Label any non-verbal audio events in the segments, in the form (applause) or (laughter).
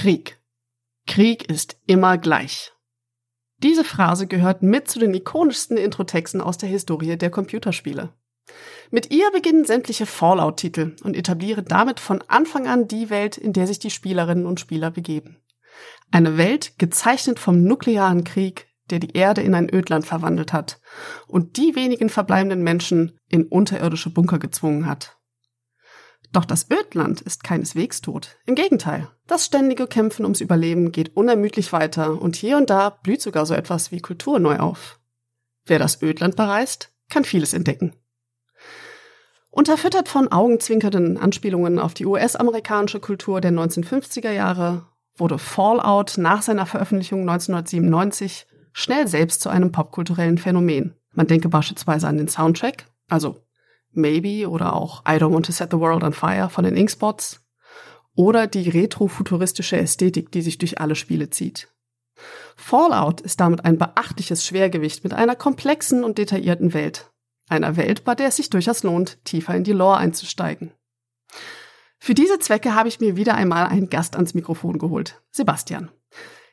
Krieg. Krieg ist immer gleich. Diese Phrase gehört mit zu den ikonischsten Introtexten aus der Historie der Computerspiele. Mit ihr beginnen sämtliche Fallout-Titel und etablieren damit von Anfang an die Welt, in der sich die Spielerinnen und Spieler begeben. Eine Welt gezeichnet vom nuklearen Krieg, der die Erde in ein Ödland verwandelt hat und die wenigen verbleibenden Menschen in unterirdische Bunker gezwungen hat. Doch das Ödland ist keineswegs tot. Im Gegenteil, das ständige Kämpfen ums Überleben geht unermüdlich weiter und hier und da blüht sogar so etwas wie Kultur neu auf. Wer das Ödland bereist, kann vieles entdecken. Unterfüttert von augenzwinkernden Anspielungen auf die US-amerikanische Kultur der 1950er Jahre wurde Fallout nach seiner Veröffentlichung 1997 schnell selbst zu einem popkulturellen Phänomen. Man denke beispielsweise an den Soundtrack, also Maybe oder auch I Don't Want to Set the World on Fire von den Inkspots oder die retrofuturistische Ästhetik, die sich durch alle Spiele zieht. Fallout ist damit ein beachtliches Schwergewicht mit einer komplexen und detaillierten Welt. Einer Welt, bei der es sich durchaus lohnt, tiefer in die Lore einzusteigen. Für diese Zwecke habe ich mir wieder einmal einen Gast ans Mikrofon geholt, Sebastian.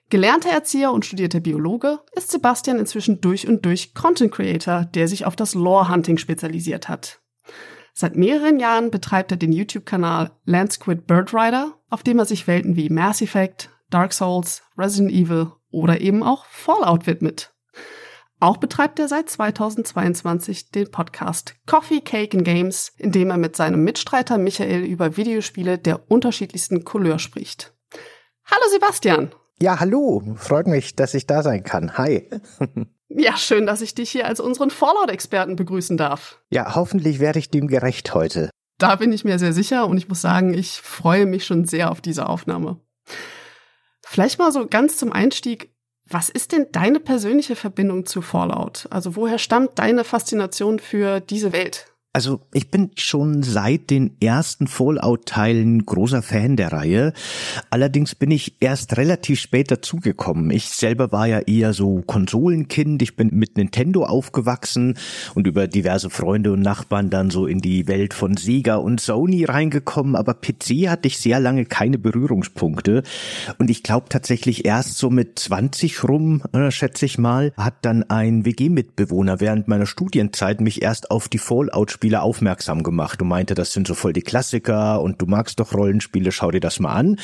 Gelernter Erzieher und studierter Biologe ist Sebastian inzwischen durch und durch Content Creator, der sich auf das Lore Hunting spezialisiert hat. Seit mehreren Jahren betreibt er den YouTube-Kanal Landsquid Bird Rider, auf dem er sich Welten wie Mass Effect, Dark Souls, Resident Evil oder eben auch Fallout widmet. Auch betreibt er seit 2022 den Podcast Coffee, Cake and Games, in dem er mit seinem Mitstreiter Michael über Videospiele der unterschiedlichsten Couleur spricht. Hallo Sebastian! Ja, hallo. Freut mich, dass ich da sein kann. Hi. (laughs) Ja, schön, dass ich dich hier als unseren Fallout-Experten begrüßen darf. Ja, hoffentlich werde ich dem gerecht heute. Da bin ich mir sehr sicher und ich muss sagen, ich freue mich schon sehr auf diese Aufnahme. Vielleicht mal so ganz zum Einstieg. Was ist denn deine persönliche Verbindung zu Fallout? Also woher stammt deine Faszination für diese Welt? Also ich bin schon seit den ersten Fallout-Teilen großer Fan der Reihe. Allerdings bin ich erst relativ spät dazugekommen. Ich selber war ja eher so Konsolenkind. Ich bin mit Nintendo aufgewachsen und über diverse Freunde und Nachbarn dann so in die Welt von Sega und Sony reingekommen. Aber PC hatte ich sehr lange keine Berührungspunkte. Und ich glaube tatsächlich erst so mit 20 rum, äh, schätze ich mal, hat dann ein WG-Mitbewohner während meiner Studienzeit mich erst auf die Fallout-Spiele Rollenspiele aufmerksam gemacht und meinte, das sind so voll die Klassiker und du magst doch Rollenspiele, schau dir das mal an.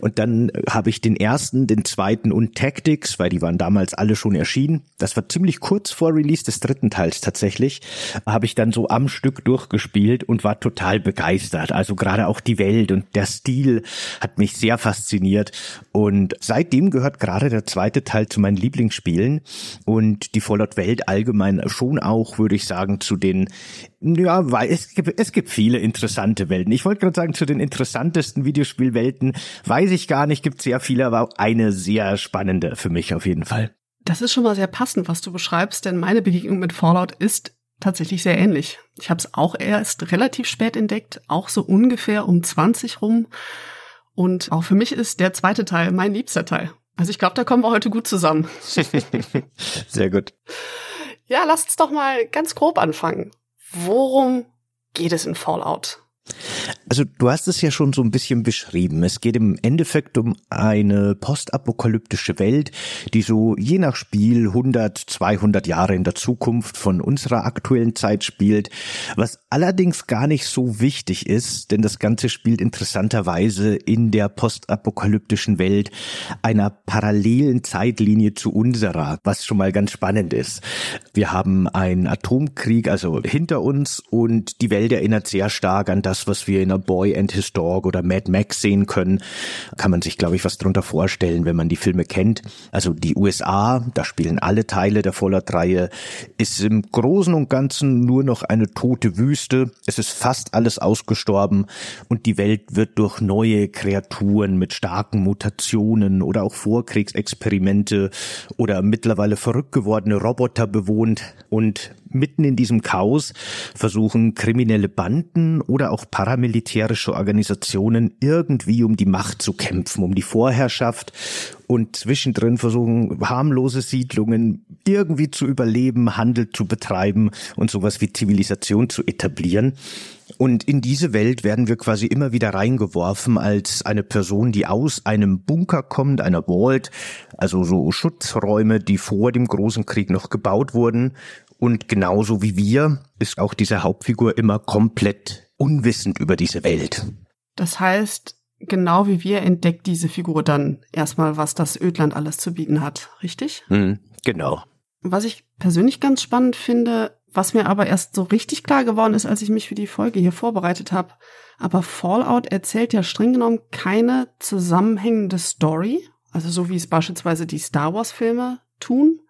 Und dann habe ich den ersten, den zweiten und Tactics, weil die waren damals alle schon erschienen. Das war ziemlich kurz vor Release des dritten Teils tatsächlich, habe ich dann so am Stück durchgespielt und war total begeistert. Also gerade auch die Welt und der Stil hat mich sehr fasziniert und seitdem gehört gerade der zweite Teil zu meinen Lieblingsspielen und die Fallout Welt allgemein schon auch, würde ich sagen, zu den ja, weil es gibt, es gibt viele interessante Welten. Ich wollte gerade sagen, zu den interessantesten Videospielwelten weiß ich gar nicht, gibt sehr viele, aber eine sehr spannende für mich auf jeden Fall. Das ist schon mal sehr passend, was du beschreibst, denn meine Begegnung mit Fallout ist tatsächlich sehr ähnlich. Ich habe es auch erst relativ spät entdeckt, auch so ungefähr um 20 rum. Und auch für mich ist der zweite Teil mein liebster Teil. Also ich glaube, da kommen wir heute gut zusammen. (laughs) (laughs) sehr gut. Ja, lasst uns doch mal ganz grob anfangen. Worum geht es in Fallout? Also du hast es ja schon so ein bisschen beschrieben. Es geht im Endeffekt um eine postapokalyptische Welt, die so je nach Spiel 100, 200 Jahre in der Zukunft von unserer aktuellen Zeit spielt, was allerdings gar nicht so wichtig ist, denn das Ganze spielt interessanterweise in der postapokalyptischen Welt einer parallelen Zeitlinie zu unserer, was schon mal ganz spannend ist. Wir haben einen Atomkrieg also hinter uns und die Welt erinnert sehr stark an das, was wir in A Boy and His Dog oder Mad Max sehen können. Kann man sich, glaube ich, was drunter vorstellen, wenn man die Filme kennt. Also die USA, da spielen alle Teile der Fallout-Reihe, ist im Großen und Ganzen nur noch eine tote Wüste. Es ist fast alles ausgestorben und die Welt wird durch neue Kreaturen mit starken Mutationen oder auch Vorkriegsexperimente oder mittlerweile verrückt gewordene Roboter bewohnt und mitten in diesem Chaos versuchen kriminelle Banden oder auch paramilitärische Organisationen irgendwie um die Macht zu kämpfen, um die Vorherrschaft und zwischendrin versuchen harmlose Siedlungen irgendwie zu überleben, Handel zu betreiben und sowas wie Zivilisation zu etablieren. Und in diese Welt werden wir quasi immer wieder reingeworfen als eine Person, die aus einem Bunker kommt, einer Vault, also so Schutzräume, die vor dem großen Krieg noch gebaut wurden. Und genauso wie wir ist auch diese Hauptfigur immer komplett unwissend über diese Welt. Das heißt, genau wie wir entdeckt diese Figur dann erstmal, was das Ödland alles zu bieten hat, richtig? Mhm, genau. Was ich persönlich ganz spannend finde, was mir aber erst so richtig klar geworden ist, als ich mich für die Folge hier vorbereitet habe, aber Fallout erzählt ja streng genommen keine zusammenhängende Story, also so wie es beispielsweise die Star Wars Filme tun,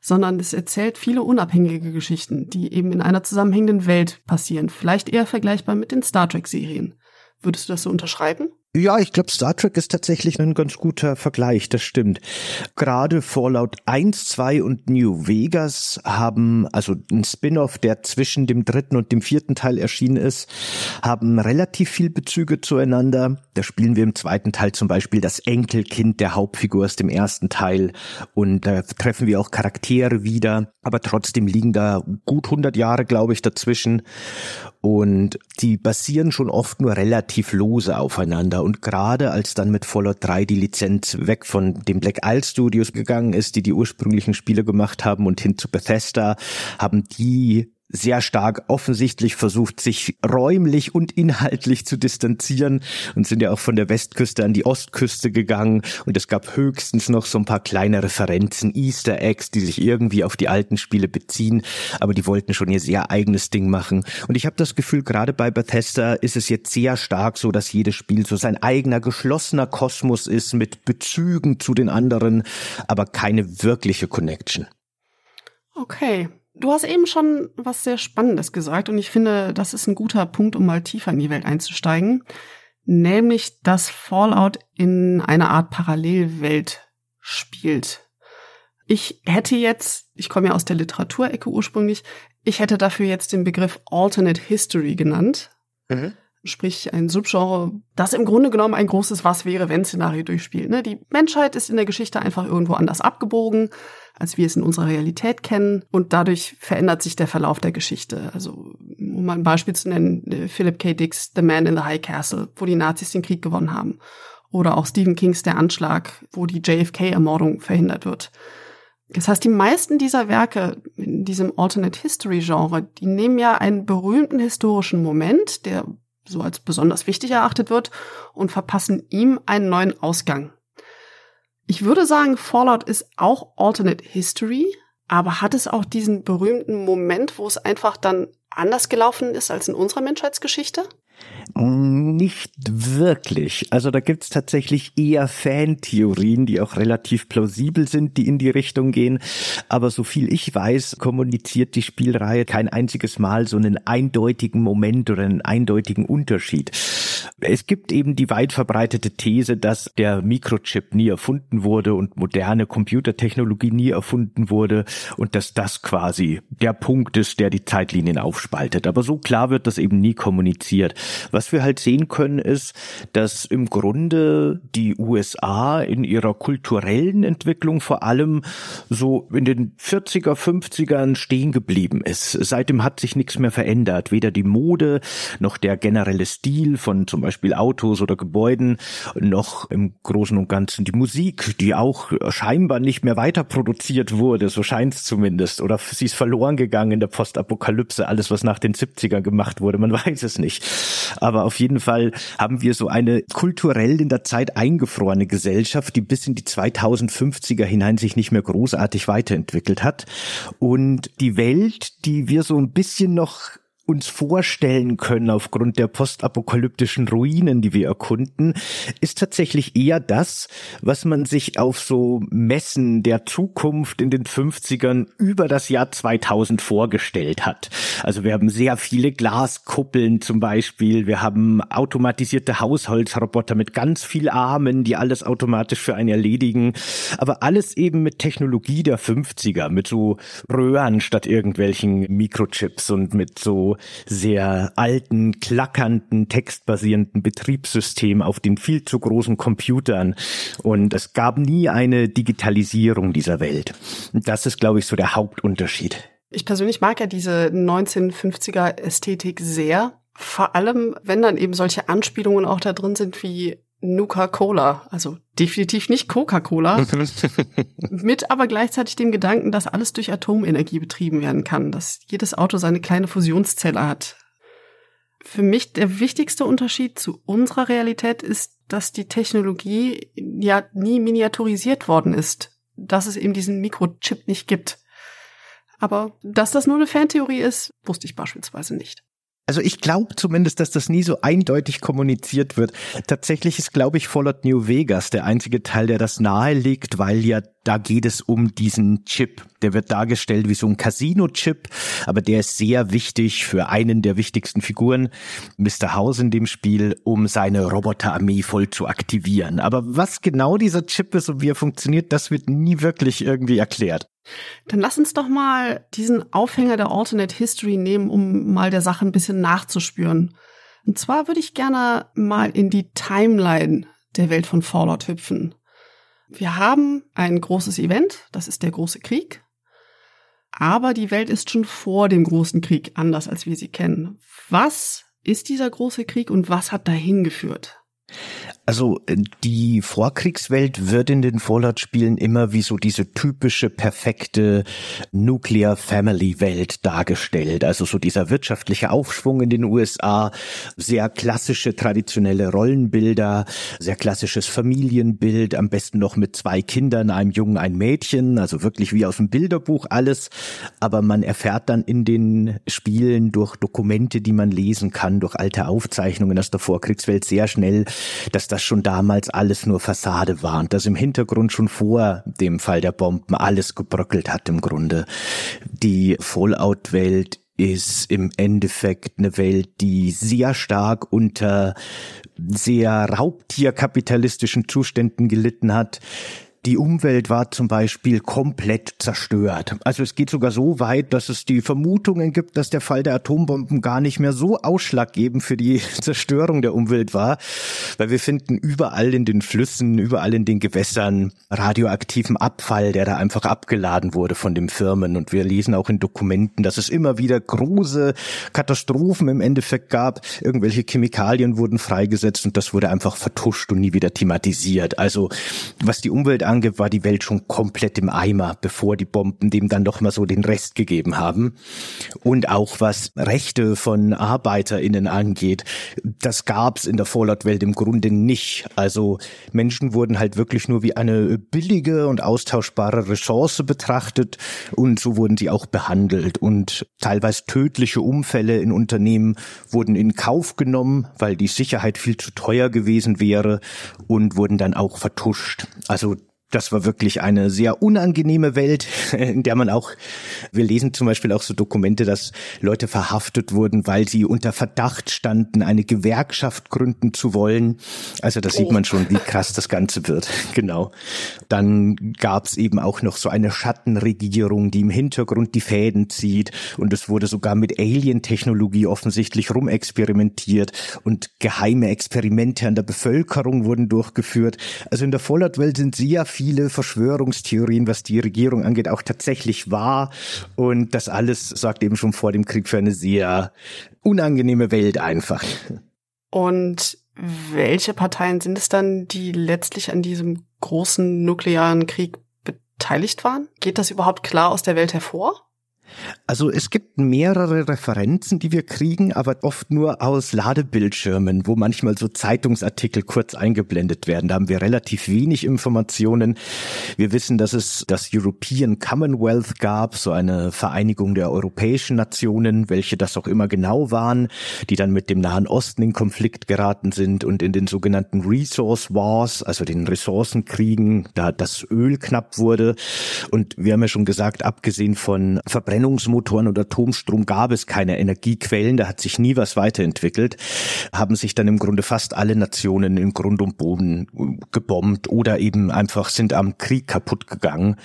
sondern es erzählt viele unabhängige Geschichten, die eben in einer zusammenhängenden Welt passieren, vielleicht eher vergleichbar mit den Star Trek Serien. Würdest du das so unterschreiben? Ja, ich glaube, Star Trek ist tatsächlich ein ganz guter Vergleich, das stimmt. Gerade Fallout 1, 2 und New Vegas haben, also ein Spin-off, der zwischen dem dritten und dem vierten Teil erschienen ist, haben relativ viel Bezüge zueinander. Da spielen wir im zweiten Teil zum Beispiel das Enkelkind der Hauptfigur aus dem ersten Teil und da treffen wir auch Charaktere wieder, aber trotzdem liegen da gut 100 Jahre, glaube ich, dazwischen und die basieren schon oft nur relativ lose aufeinander. Und gerade als dann mit Fallout 3 die Lizenz weg von den Black Isle Studios gegangen ist, die die ursprünglichen Spiele gemacht haben und hin zu Bethesda, haben die sehr stark offensichtlich versucht, sich räumlich und inhaltlich zu distanzieren und sind ja auch von der Westküste an die Ostküste gegangen. Und es gab höchstens noch so ein paar kleine Referenzen, Easter Eggs, die sich irgendwie auf die alten Spiele beziehen, aber die wollten schon ihr sehr eigenes Ding machen. Und ich habe das Gefühl, gerade bei Bethesda ist es jetzt sehr stark so, dass jedes Spiel so sein eigener geschlossener Kosmos ist mit Bezügen zu den anderen, aber keine wirkliche Connection. Okay, Du hast eben schon was sehr Spannendes gesagt und ich finde, das ist ein guter Punkt, um mal tiefer in die Welt einzusteigen, nämlich dass Fallout in einer Art Parallelwelt spielt. Ich hätte jetzt, ich komme ja aus der Literaturecke ursprünglich, ich hätte dafür jetzt den Begriff Alternate History genannt. Mhm. Sprich, ein Subgenre, das im Grunde genommen ein großes Was wäre, wenn Szenario durchspielt. Ne? Die Menschheit ist in der Geschichte einfach irgendwo anders abgebogen als wir es in unserer Realität kennen. Und dadurch verändert sich der Verlauf der Geschichte. Also, um mal ein Beispiel zu nennen, äh, Philip K. Dicks The Man in the High Castle, wo die Nazis den Krieg gewonnen haben. Oder auch Stephen Kings Der Anschlag, wo die JFK-Ermordung verhindert wird. Das heißt, die meisten dieser Werke in diesem Alternate History Genre, die nehmen ja einen berühmten historischen Moment, der so als besonders wichtig erachtet wird, und verpassen ihm einen neuen Ausgang. Ich würde sagen, Fallout ist auch Alternate History, aber hat es auch diesen berühmten Moment, wo es einfach dann anders gelaufen ist als in unserer Menschheitsgeschichte? Nicht wirklich. Also da gibt's tatsächlich eher Fantheorien, die auch relativ plausibel sind, die in die Richtung gehen. Aber so viel ich weiß, kommuniziert die Spielreihe kein einziges Mal so einen eindeutigen Moment oder einen eindeutigen Unterschied. Es gibt eben die weit verbreitete These, dass der Mikrochip nie erfunden wurde und moderne Computertechnologie nie erfunden wurde und dass das quasi der Punkt ist, der die Zeitlinien aufspaltet. Aber so klar wird das eben nie kommuniziert. Was wir halt sehen können, ist, dass im Grunde die USA in ihrer kulturellen Entwicklung vor allem so in den 40er, 50ern stehen geblieben ist. Seitdem hat sich nichts mehr verändert. Weder die Mode noch der generelle Stil von zum Beispiel Autos oder Gebäuden, noch im Großen und Ganzen die Musik, die auch scheinbar nicht mehr weiter produziert wurde, so scheint es zumindest. Oder sie ist verloren gegangen in der Postapokalypse, alles was nach den 70er gemacht wurde, man (laughs) weiß es nicht. Aber auf jeden Fall haben wir so eine kulturell in der Zeit eingefrorene Gesellschaft, die bis in die 2050er hinein sich nicht mehr großartig weiterentwickelt hat. Und die Welt, die wir so ein bisschen noch uns vorstellen können aufgrund der postapokalyptischen Ruinen, die wir erkunden, ist tatsächlich eher das, was man sich auf so Messen der Zukunft in den 50ern über das Jahr 2000 vorgestellt hat. Also wir haben sehr viele Glaskuppeln zum Beispiel, wir haben automatisierte Haushaltsroboter mit ganz viel Armen, die alles automatisch für einen erledigen, aber alles eben mit Technologie der 50er, mit so Röhren statt irgendwelchen Mikrochips und mit so sehr alten, klackernden, textbasierenden Betriebssystem auf den viel zu großen Computern. Und es gab nie eine Digitalisierung dieser Welt. Das ist, glaube ich, so der Hauptunterschied. Ich persönlich mag ja diese 1950er Ästhetik sehr. Vor allem, wenn dann eben solche Anspielungen auch da drin sind wie Nuka-Cola, also definitiv nicht Coca-Cola, (laughs) mit aber gleichzeitig dem Gedanken, dass alles durch Atomenergie betrieben werden kann, dass jedes Auto seine kleine Fusionszelle hat. Für mich der wichtigste Unterschied zu unserer Realität ist, dass die Technologie ja nie miniaturisiert worden ist, dass es eben diesen Mikrochip nicht gibt. Aber dass das nur eine Fantheorie ist, wusste ich beispielsweise nicht. Also ich glaube zumindest, dass das nie so eindeutig kommuniziert wird. Tatsächlich ist, glaube ich, Fallout New Vegas der einzige Teil, der das nahe liegt, weil ja da geht es um diesen Chip. Der wird dargestellt wie so ein Casino-Chip, aber der ist sehr wichtig für einen der wichtigsten Figuren, Mr. House in dem Spiel, um seine Roboterarmee voll zu aktivieren. Aber was genau dieser Chip ist und wie er funktioniert, das wird nie wirklich irgendwie erklärt. Dann lass uns doch mal diesen Aufhänger der Alternate History nehmen, um mal der Sache ein bisschen nachzuspüren. Und zwar würde ich gerne mal in die Timeline der Welt von Fallout hüpfen. Wir haben ein großes Event, das ist der große Krieg. Aber die Welt ist schon vor dem großen Krieg anders, als wir sie kennen. Was ist dieser große Krieg und was hat dahin geführt? Also äh, die Vorkriegswelt wird in den Fallout-Spielen immer wie so diese typische, perfekte Nuclear Family Welt dargestellt. Also so dieser wirtschaftliche Aufschwung in den USA, sehr klassische, traditionelle Rollenbilder, sehr klassisches Familienbild, am besten noch mit zwei Kindern, einem Jungen, einem Mädchen, also wirklich wie aus dem Bilderbuch alles. Aber man erfährt dann in den Spielen durch Dokumente, die man lesen kann, durch alte Aufzeichnungen aus der Vorkriegswelt sehr schnell, dass das schon damals alles nur Fassade war und dass im Hintergrund schon vor dem Fall der Bomben alles gebröckelt hat im Grunde. Die Fallout-Welt ist im Endeffekt eine Welt, die sehr stark unter sehr raubtierkapitalistischen Zuständen gelitten hat, die Umwelt war zum Beispiel komplett zerstört. Also es geht sogar so weit, dass es die Vermutungen gibt, dass der Fall der Atombomben gar nicht mehr so ausschlaggebend für die (laughs) Zerstörung der Umwelt war, weil wir finden überall in den Flüssen, überall in den Gewässern radioaktiven Abfall, der da einfach abgeladen wurde von den Firmen. Und wir lesen auch in Dokumenten, dass es immer wieder große Katastrophen im Endeffekt gab. Irgendwelche Chemikalien wurden freigesetzt und das wurde einfach vertuscht und nie wieder thematisiert. Also was die Umwelt angeht, war die Welt schon komplett im Eimer, bevor die Bomben dem dann doch mal so den Rest gegeben haben. Und auch was Rechte von ArbeiterInnen angeht, das gab's in der Fallout-Welt im Grunde nicht. Also Menschen wurden halt wirklich nur wie eine billige und austauschbare Ressource betrachtet und so wurden sie auch behandelt. Und teilweise tödliche Unfälle in Unternehmen wurden in Kauf genommen, weil die Sicherheit viel zu teuer gewesen wäre und wurden dann auch vertuscht. Also das war wirklich eine sehr unangenehme Welt, (laughs) in der man auch, wir lesen zum Beispiel auch so Dokumente, dass Leute verhaftet wurden, weil sie unter Verdacht standen, eine Gewerkschaft gründen zu wollen. Also da sieht man schon, wie krass das Ganze wird. (laughs) Genau. Dann gab es eben auch noch so eine Schattenregierung, die im Hintergrund die Fäden zieht. Und es wurde sogar mit Alien-Technologie offensichtlich rumexperimentiert und geheime Experimente an der Bevölkerung wurden durchgeführt. Also in der Fallout-Welt sind sehr viele Verschwörungstheorien, was die Regierung angeht, auch tatsächlich wahr. Und das alles sorgt eben schon vor dem Krieg für eine sehr unangenehme Welt einfach. Und welche Parteien sind es dann, die letztlich an diesem großen nuklearen Krieg beteiligt waren? Geht das überhaupt klar aus der Welt hervor? Also es gibt mehrere Referenzen, die wir kriegen, aber oft nur aus Ladebildschirmen, wo manchmal so Zeitungsartikel kurz eingeblendet werden. Da haben wir relativ wenig Informationen. Wir wissen, dass es das European Commonwealth gab, so eine Vereinigung der europäischen Nationen, welche das auch immer genau waren, die dann mit dem Nahen Osten in Konflikt geraten sind und in den sogenannten Resource Wars, also den Ressourcenkriegen, da das Öl knapp wurde. Und wir haben ja schon gesagt, abgesehen von Verbrennung Verbrennungsmotoren und Atomstrom gab es keine Energiequellen, da hat sich nie was weiterentwickelt, haben sich dann im Grunde fast alle Nationen in Grund und Boden gebombt oder eben einfach sind am Krieg kaputt gegangen.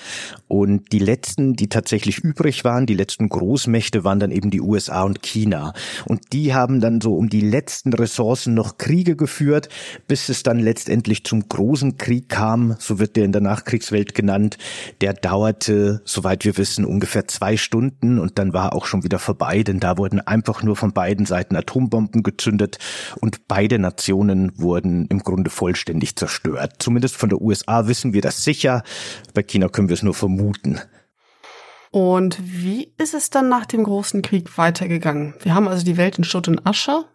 Und die letzten, die tatsächlich übrig waren, die letzten Großmächte waren dann eben die USA und China. Und die haben dann so um die letzten Ressourcen noch Kriege geführt, bis es dann letztendlich zum großen Krieg kam, so wird der in der Nachkriegswelt genannt. Der dauerte, soweit wir wissen, ungefähr zwei Stunden Stunden und dann war auch schon wieder vorbei, denn da wurden einfach nur von beiden Seiten Atombomben gezündet und beide Nationen wurden im Grunde vollständig zerstört. Zumindest von der USA wissen wir das sicher, bei China können wir es nur vermuten. Und wie ist es dann nach dem großen Krieg weitergegangen? Wir haben also die Welt in Schutt und Asche.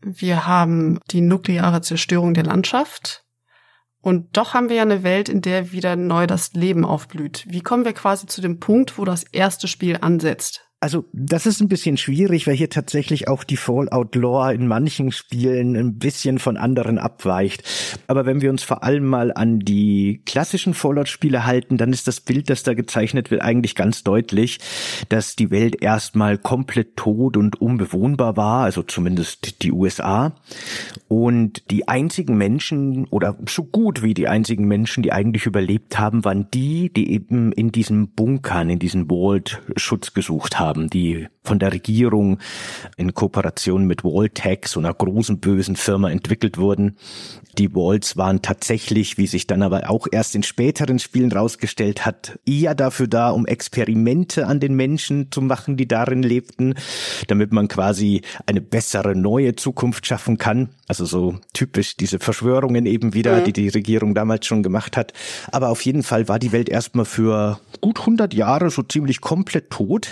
Wir haben die nukleare Zerstörung der Landschaft. Und doch haben wir ja eine Welt, in der wieder neu das Leben aufblüht. Wie kommen wir quasi zu dem Punkt, wo das erste Spiel ansetzt? Also das ist ein bisschen schwierig, weil hier tatsächlich auch die Fallout-Lore in manchen Spielen ein bisschen von anderen abweicht. Aber wenn wir uns vor allem mal an die klassischen Fallout-Spiele halten, dann ist das Bild, das da gezeichnet wird, eigentlich ganz deutlich, dass die Welt erstmal komplett tot und unbewohnbar war, also zumindest die USA. Und die einzigen Menschen oder so gut wie die einzigen Menschen, die eigentlich überlebt haben, waren die, die eben in diesen Bunkern, in diesen Vault Schutz gesucht haben haben, die von der Regierung in Kooperation mit Walltech, so einer großen bösen Firma, entwickelt wurden. Die Walls waren tatsächlich, wie sich dann aber auch erst in späteren Spielen rausgestellt hat, eher dafür da, um Experimente an den Menschen zu machen, die darin lebten, damit man quasi eine bessere neue Zukunft schaffen kann. Also so typisch diese Verschwörungen eben wieder, mhm. die die Regierung damals schon gemacht hat. Aber auf jeden Fall war die Welt erstmal für gut 100 Jahre so ziemlich komplett tot.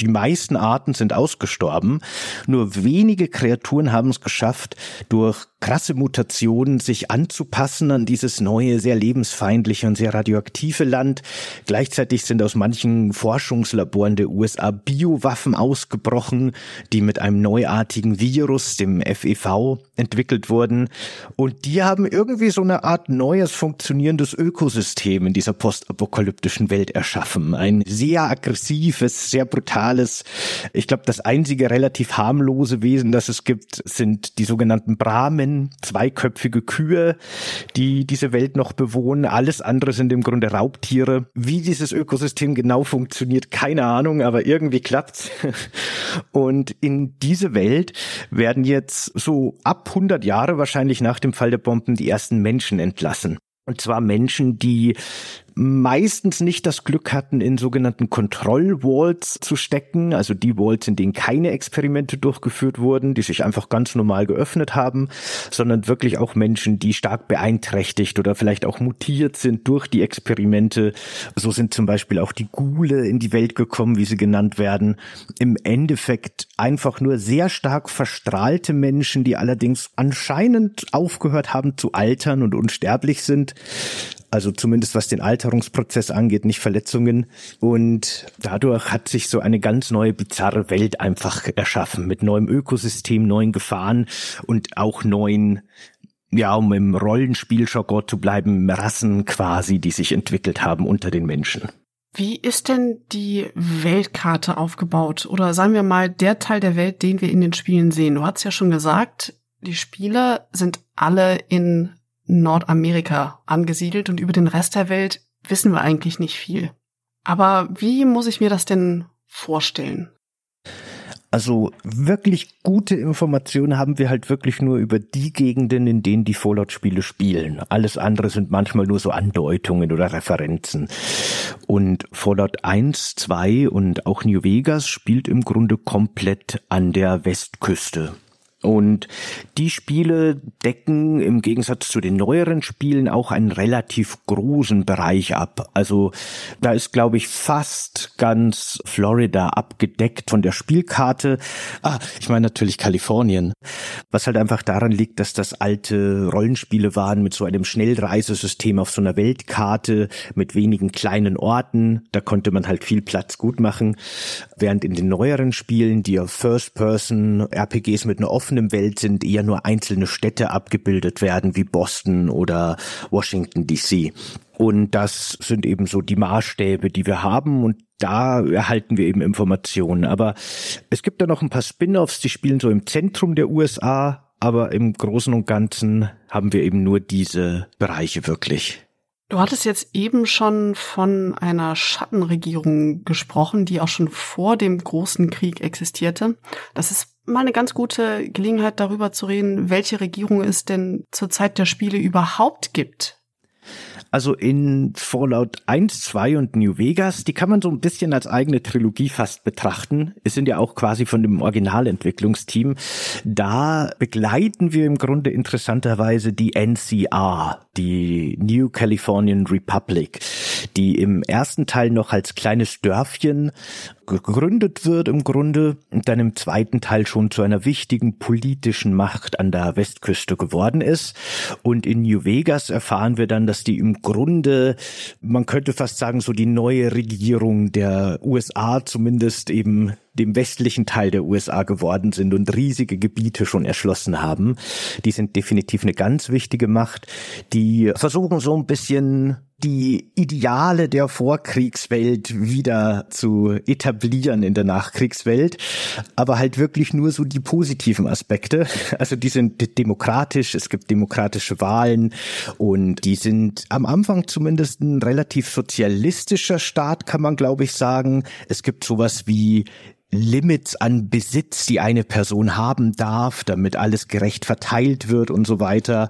Die meisten Arten sind ausgestorben. Nur wenige Kreaturen haben es geschafft, durch krasse Mutationen sich anzupassen an dieses neue, sehr lebensfeindliche und sehr radioaktive Land. Gleichzeitig sind aus manchen Forschungslaboren der USA Biowaffen ausgebrochen, die mit einem neuartigen Virus, dem FEV, entwickelt wurden. Und die haben irgendwie so eine Art neues funktionierendes Ökosystem in dieser postapokalyptischen Welt erschaffen. Ein sehr aggressives, sehr brutales, ich glaube, das einzige relativ harmlose Wesen, das es gibt, sind die sogenannten Brahmen, zweiköpfige Kühe, die diese Welt noch bewohnen. Alles andere sind im Grunde Raubtiere. Wie dieses Ökosystem genau funktioniert, keine Ahnung, aber irgendwie klappt's. (laughs) Und in diese Welt werden jetzt so ab 100 Jahre wahrscheinlich nach dem Fall der Bomben die ersten Menschen entlassen. Und zwar Menschen, die meistens nicht das Glück hatten, in sogenannten Kontrollwalls zu stecken, also die Walls, in denen keine Experimente durchgeführt wurden, die sich einfach ganz normal geöffnet haben, sondern wirklich auch Menschen, die stark beeinträchtigt oder vielleicht auch mutiert sind durch die Experimente. So sind zum Beispiel auch die Gule in die Welt gekommen, wie sie genannt werden. Im Endeffekt einfach nur sehr stark verstrahlte Menschen, die allerdings anscheinend aufgehört haben zu altern und unsterblich sind also zumindest was den Alterungsprozess angeht, nicht Verletzungen. Und dadurch hat sich so eine ganz neue, bizarre Welt einfach erschaffen mit neuem Ökosystem, neuen Gefahren und auch neuen ja, um im Rollenspieljargon zu bleiben, Rassen quasi, die sich entwickelt haben unter den Menschen. Wie ist denn die Weltkarte aufgebaut? Oder sagen wir mal, der Teil der Welt, den wir in den Spielen sehen? Du hast ja schon gesagt, die Spiele sind alle in Nordamerika angesiedelt und über den Rest der Welt wissen wir eigentlich nicht viel. Aber wie muss ich mir das denn vorstellen? Also wirklich gute Informationen haben wir halt wirklich nur über die Gegenden, in denen die Fallout-Spiele spielen. Alles andere sind manchmal nur so Andeutungen oder Referenzen. Und Fallout 1, 2 und auch New Vegas spielt im Grunde komplett an der Westküste. Und die Spiele decken im Gegensatz zu den neueren Spielen auch einen relativ großen Bereich ab. Also da ist, glaube ich, fast ganz Florida abgedeckt von der Spielkarte. Ah, ich meine natürlich Kalifornien. Was halt einfach daran liegt, dass das alte Rollenspiele waren mit so einem Schnellreisesystem auf so einer Weltkarte mit wenigen kleinen Orten. Da konnte man halt viel Platz gut machen. Während in den neueren Spielen, die First-Person-RPGs mit einer offenen Welt sind, eher nur einzelne Städte abgebildet werden, wie Boston oder Washington DC. Und das sind eben so die Maßstäbe, die wir haben und da erhalten wir eben Informationen. Aber es gibt da noch ein paar Spin-offs, die spielen so im Zentrum der USA, aber im Großen und Ganzen haben wir eben nur diese Bereiche wirklich. Du hattest jetzt eben schon von einer Schattenregierung gesprochen, die auch schon vor dem großen Krieg existierte. Das ist mal eine ganz gute Gelegenheit, darüber zu reden, welche Regierung es denn zur Zeit der Spiele überhaupt gibt. Also in Fallout 1, 2 und New Vegas, die kann man so ein bisschen als eigene Trilogie fast betrachten. Es sind ja auch quasi von dem Originalentwicklungsteam. Da begleiten wir im Grunde interessanterweise die NCR, die New Californian Republic, die im ersten Teil noch als kleines Dörfchen gegründet wird im Grunde und dann im zweiten Teil schon zu einer wichtigen politischen Macht an der Westküste geworden ist. Und in New Vegas erfahren wir dann, dass die im Grunde, man könnte fast sagen, so die neue Regierung der USA zumindest eben dem westlichen Teil der USA geworden sind und riesige Gebiete schon erschlossen haben. Die sind definitiv eine ganz wichtige Macht. Die versuchen so ein bisschen die Ideale der Vorkriegswelt wieder zu etablieren in der Nachkriegswelt, aber halt wirklich nur so die positiven Aspekte. (laughs) Also die sind demokratisch, es gibt demokratische Wahlen und die sind am Anfang zumindest ein relativ sozialistischer Staat, kann man glaube ich sagen. Es gibt sowas wie Limits an Besitz, die eine Person haben darf, damit alles gerecht verteilt wird und so weiter.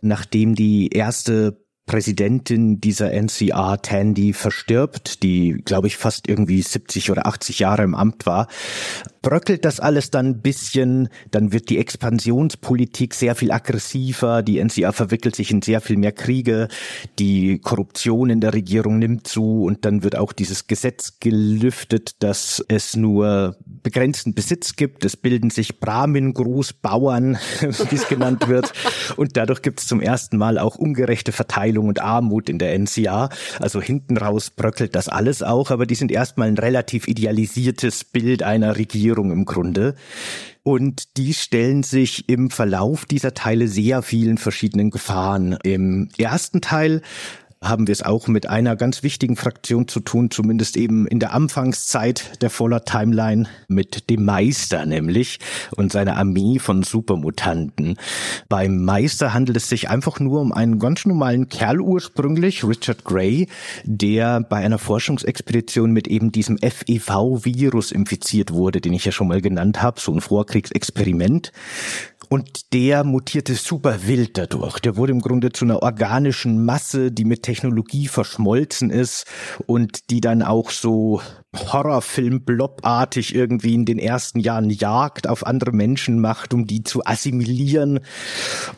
Nachdem die erste Präsidentin dieser NCR, Tandy, verstirbt, die, glaube ich, fast irgendwie 70 oder 80 Jahre im Amt war, bröckelt das alles dann ein bisschen, dann wird die Expansionspolitik sehr viel aggressiver, die NCA verwickelt sich in sehr viel mehr Kriege, die Korruption in der Regierung nimmt zu und dann wird auch dieses Gesetz gelüftet, dass es nur begrenzten Besitz gibt. Es bilden sich Brahmin-Großbauern, (laughs) wie es genannt wird. Und dadurch gibt es zum ersten Mal auch ungerechte Verteilung und Armut in der NCA. Also hinten raus bröckelt das alles auch, aber die sind erstmal ein relativ idealisiertes Bild einer Regierung Regierung im Grunde. Und die stellen sich im Verlauf dieser Teile sehr vielen verschiedenen Gefahren. Im ersten Teil haben wir es auch mit einer ganz wichtigen Fraktion zu tun, zumindest eben in der Anfangszeit der Fallout Timeline mit dem Meister nämlich und seiner Armee von Supermutanten. Beim Meister handelt es sich einfach nur um einen ganz normalen Kerl ursprünglich, Richard Gray, der bei einer Forschungsexpedition mit eben diesem FEV-Virus infiziert wurde, den ich ja schon mal genannt habe, so ein Vorkriegsexperiment. Und der mutierte super wild dadurch. Der wurde im Grunde zu einer organischen Masse, die mit Technologie verschmolzen ist und die dann auch so Horrorfilm-Blobartig irgendwie in den ersten Jahren Jagd auf andere Menschen macht, um die zu assimilieren.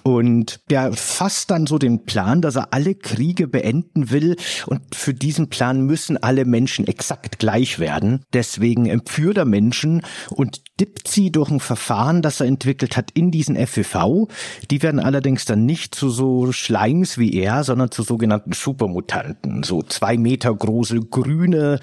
Und der fasst dann so den Plan, dass er alle Kriege beenden will. Und für diesen Plan müssen alle Menschen exakt gleich werden. Deswegen empführt er Menschen und dippt sie durch ein Verfahren, das er entwickelt hat, in diesen FEV. Die werden allerdings dann nicht zu so Schleims wie er, sondern zu sogenannten Supermutanten. So zwei Meter große Grüne,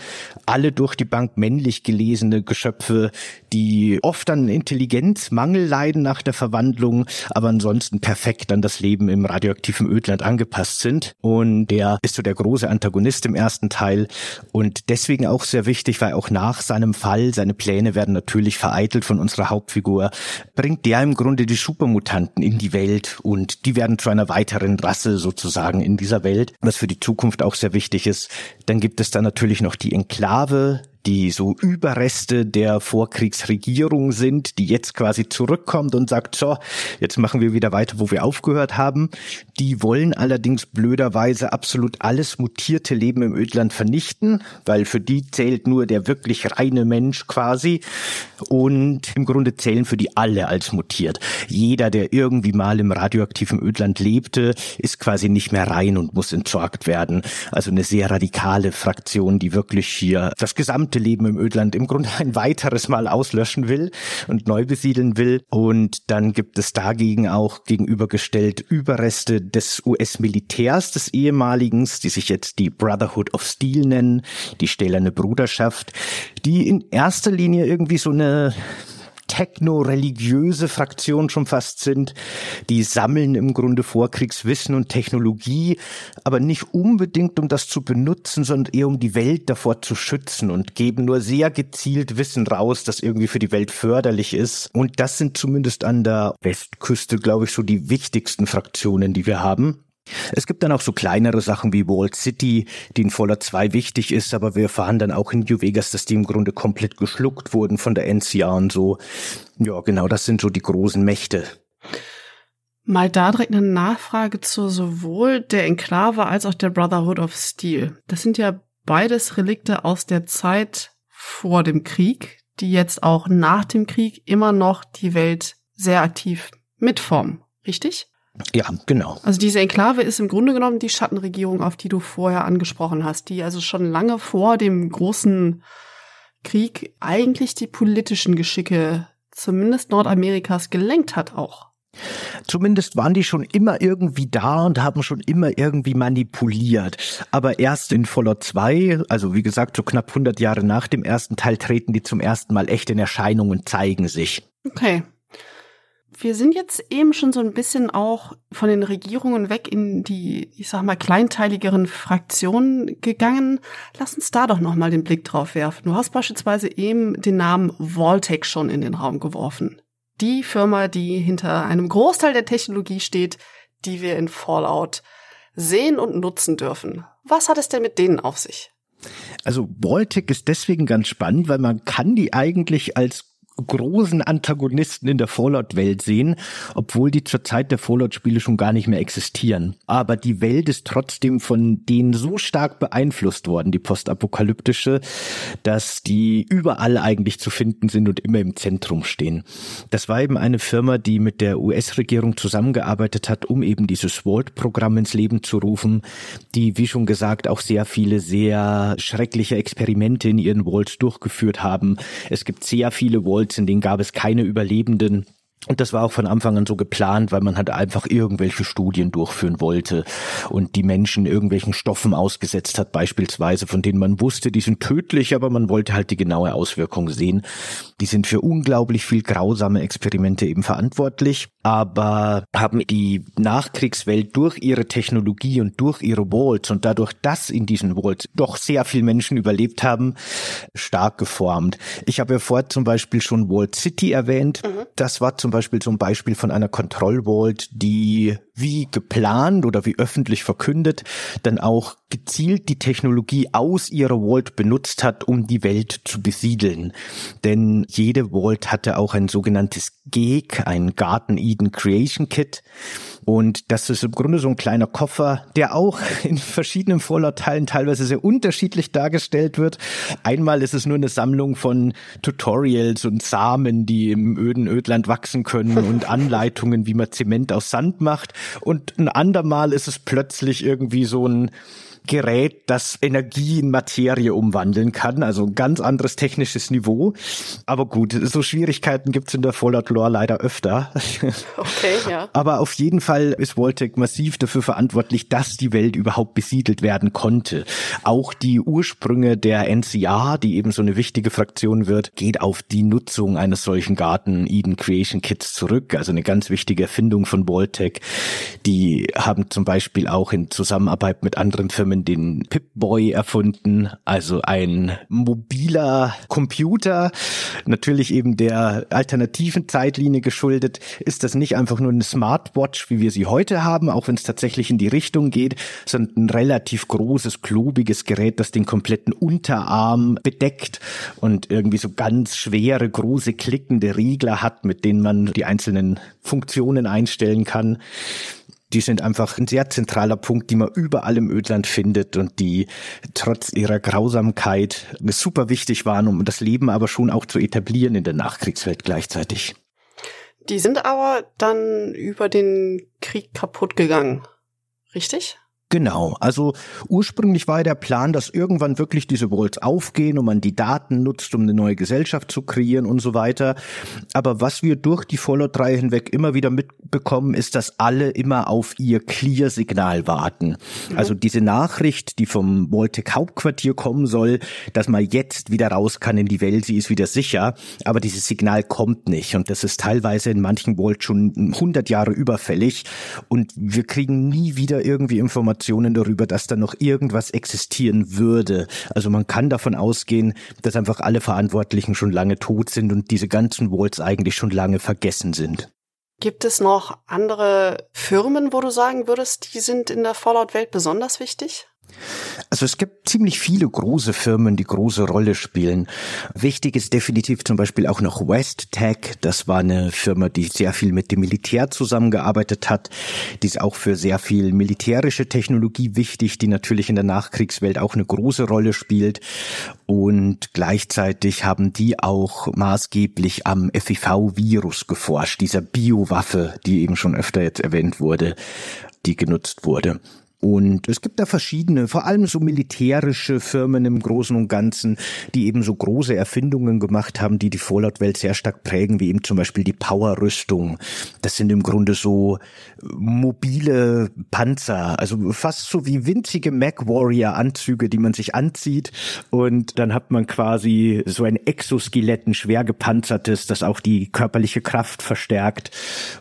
alle durch die Bank männlich gelesene Geschöpfe, die oft an Intelligenzmangel leiden nach der Verwandlung, aber ansonsten perfekt an das Leben im radioaktiven Ödland angepasst sind. Und der ist so der große Antagonist im ersten Teil und deswegen auch sehr wichtig, weil auch nach seinem Fall, seine Pläne werden natürlich vereitelt von unserer Hauptfigur, bringt der im Grunde die Supermutanten in die Welt und die werden zu einer weiteren Rasse sozusagen in dieser Welt, was für die Zukunft auch sehr wichtig ist. Dann gibt es da natürlich noch die Enklave, Bible die so Überreste der Vorkriegsregierung sind, die jetzt quasi zurückkommt und sagt, so, jetzt machen wir wieder weiter, wo wir aufgehört haben. Die wollen allerdings blöderweise absolut alles mutierte Leben im Ödland vernichten, weil für die zählt nur der wirklich reine Mensch quasi und im Grunde zählen für die alle als mutiert. Jeder, der irgendwie mal im radioaktiven Ödland lebte, ist quasi nicht mehr rein und muss entsorgt werden. Also eine sehr radikale Fraktion, die wirklich hier das gesamte gesamte Leben im Ödland im Grunde ein weiteres Mal auslöschen will und neu besiedeln will. Und dann gibt es dagegen auch gegenübergestellt Überreste des US-Militärs des ehemaligen, die sich jetzt die Brotherhood of Steel nennen, die stählerne Bruderschaft, die in erster Linie irgendwie so eine techno-religiöse Fraktion schon fast sind. Die sammeln im Grunde Vorkriegswissen und Technologie, aber nicht unbedingt, um das zu benutzen, sondern eher um die Welt davor zu schützen und geben nur sehr gezielt Wissen raus, das irgendwie für die Welt förderlich ist. Und das sind zumindest an der Westküste, glaube ich, so die wichtigsten Fraktionen, die wir haben. Es gibt dann auch so kleinere Sachen wie Walled City, die in Fallout 2 wichtig ist, aber wir erfahren dann auch in New Vegas, dass die im Grunde komplett geschluckt wurden von der NCA und so. Ja, genau, das sind so die großen Mächte. Mal da direkt eine Nachfrage zu sowohl der Enklave als auch der Brotherhood of Steel. Das sind ja beides Relikte aus der Zeit vor dem Krieg, die jetzt auch nach dem Krieg immer noch die Welt sehr aktiv mitformen. Richtig? Ja, genau. Also diese Enklave ist im Grunde genommen die Schattenregierung, auf die du vorher angesprochen hast, die also schon lange vor dem großen Krieg eigentlich die politischen Geschicke zumindest Nordamerikas gelenkt hat auch. Zumindest waren die schon immer irgendwie da und haben schon immer irgendwie manipuliert. Aber erst in Fallout 2, also wie gesagt, so knapp 100 Jahre nach dem ersten Teil, treten die zum ersten Mal echt in Erscheinung und zeigen sich. Okay. Wir sind jetzt eben schon so ein bisschen auch von den Regierungen weg in die, ich sag mal, kleinteiligeren Fraktionen gegangen. Lass uns da doch nochmal den Blick drauf werfen. Du hast beispielsweise eben den Namen Voltec schon in den Raum geworfen. Die Firma, die hinter einem Großteil der Technologie steht, die wir in Fallout sehen und nutzen dürfen. Was hat es denn mit denen auf sich? Also Voltec ist deswegen ganz spannend, weil man kann die eigentlich als großen Antagonisten in der Fallout-Welt sehen, obwohl die zur Zeit der Fallout-Spiele schon gar nicht mehr existieren. Aber die Welt ist trotzdem von denen so stark beeinflusst worden, die postapokalyptische, dass die überall eigentlich zu finden sind und immer im Zentrum stehen. Das war eben eine Firma, die mit der US-Regierung zusammengearbeitet hat, um eben dieses Vault-Programm ins Leben zu rufen, die, wie schon gesagt, auch sehr viele sehr schreckliche Experimente in ihren Vaults durchgeführt haben. Es gibt sehr viele Vaults, in denen gab es keine Überlebenden. Und das war auch von Anfang an so geplant, weil man halt einfach irgendwelche Studien durchführen wollte und die Menschen irgendwelchen Stoffen ausgesetzt hat, beispielsweise, von denen man wusste, die sind tödlich, aber man wollte halt die genaue Auswirkung sehen. Die sind für unglaublich viel grausame Experimente eben verantwortlich, aber haben die Nachkriegswelt durch ihre Technologie und durch ihre Vaults und dadurch, dass in diesen Vaults doch sehr viel Menschen überlebt haben, stark geformt. Ich habe ja vorher zum Beispiel schon Vault City erwähnt. Mhm. Das war zum Beispiel so ein Beispiel von einer Kontrollvault, die wie geplant oder wie öffentlich verkündet dann auch gezielt die Technologie aus ihrer Vault benutzt hat, um die Welt zu besiedeln. Denn jede Vault hatte auch ein sogenanntes GEG, ein Garden Eden Creation Kit. Und das ist im Grunde so ein kleiner Koffer, der auch (laughs) in verschiedenen Fallout-Teilen teilweise sehr unterschiedlich dargestellt wird. Einmal ist es nur eine Sammlung von Tutorials und Samen, die im öden Ödland wachsen können (laughs) und Anleitungen, wie man Zement aus Sand macht. Und ein andermal ist es plötzlich irgendwie so ein Gerät, das Energie in Materie umwandeln kann. Also ein ganz anderes technisches Niveau. Aber gut, so Schwierigkeiten gibt's in der Fallout Lore leider öfter. (laughs) Okay, ja. Aber auf jeden Fall ist Voltec massiv dafür verantwortlich, dass die Welt überhaupt besiedelt werden konnte. Auch die Ursprünge der NCA, die eben so eine wichtige Fraktion wird, geht auf die Nutzung eines solchen Garten Eden Creation Kits zurück. Also eine ganz wichtige Erfindung von Voltec. Die haben zum Beispiel auch in Zusammenarbeit mit anderen Firmen Firmen den Pip-Boy erfunden, also ein mobiler Computer, natürlich eben der alternativen Zeitlinie geschuldet, ist das nicht einfach nur eine Smartwatch, wie wir sie heute haben, auch wenn es tatsächlich in die Richtung geht, sondern ein relativ großes, klobiges Gerät, das den kompletten Unterarm bedeckt und irgendwie so ganz schwere, große, klickende Riegler hat, mit denen man die einzelnen Funktionen einstellen kann die sind einfach ein sehr zentraler Punkt, die man überall im Ödland findet und die trotz ihrer Grausamkeit super wichtig waren, um das Leben aber schon auch zu etablieren in der Nachkriegswelt gleichzeitig. Die sind aber dann über den Krieg kaputt gegangen. Richtig? Genau, also ursprünglich war der Plan, dass irgendwann wirklich diese Vaults aufgehen und man die Daten nutzt, um eine neue Gesellschaft zu kreieren und so weiter. Aber was wir durch die Fallout 3 hinweg immer wieder mitbekommen, ist, dass alle immer auf ihr Clear-Signal warten. Mhm. Also diese Nachricht, die vom Vaultec Hauptquartier kommen soll, dass man jetzt wieder raus kann in die Welt, sie ist wieder sicher, aber dieses Signal kommt nicht und das ist teilweise in manchen Vaults schon 100 Jahre überfällig und wir kriegen nie wieder irgendwie Informationen Informationen darüber, dass da noch irgendwas existieren würde. Also man kann davon ausgehen, dass einfach alle Verantwortlichen schon lange tot sind und diese ganzen Vaults eigentlich schon lange vergessen sind. Gibt es noch andere Firmen, wo du sagen würdest, die sind in der Fallout-Welt besonders wichtig? Also es gibt ziemlich viele große Firmen, die große Rolle spielen. Wichtig ist definitiv zum Beispiel auch noch West Tech. Das war eine Firma, die sehr viel mit dem Militär zusammengearbeitet hat. Die ist auch für sehr viel militärische Technologie wichtig, die natürlich in der Nachkriegswelt auch eine große Rolle spielt. Und gleichzeitig haben die auch maßgeblich am FIV-Virus geforscht, dieser Biowaffe, die eben schon öfter jetzt erwähnt wurde, die genutzt wurde. Und es gibt da verschiedene, vor allem so militärische Firmen im Großen und Ganzen, die eben so große Erfindungen gemacht haben, die die Fallout-Welt sehr stark prägen, wie eben zum Beispiel die Power-Rüstung. Das sind im Grunde so mobile Panzer, also fast so wie winzige Mac-Warrior-Anzüge, die man sich anzieht und dann hat man quasi so ein Exoskelett, ein schwer gepanzertes, das auch die körperliche Kraft verstärkt.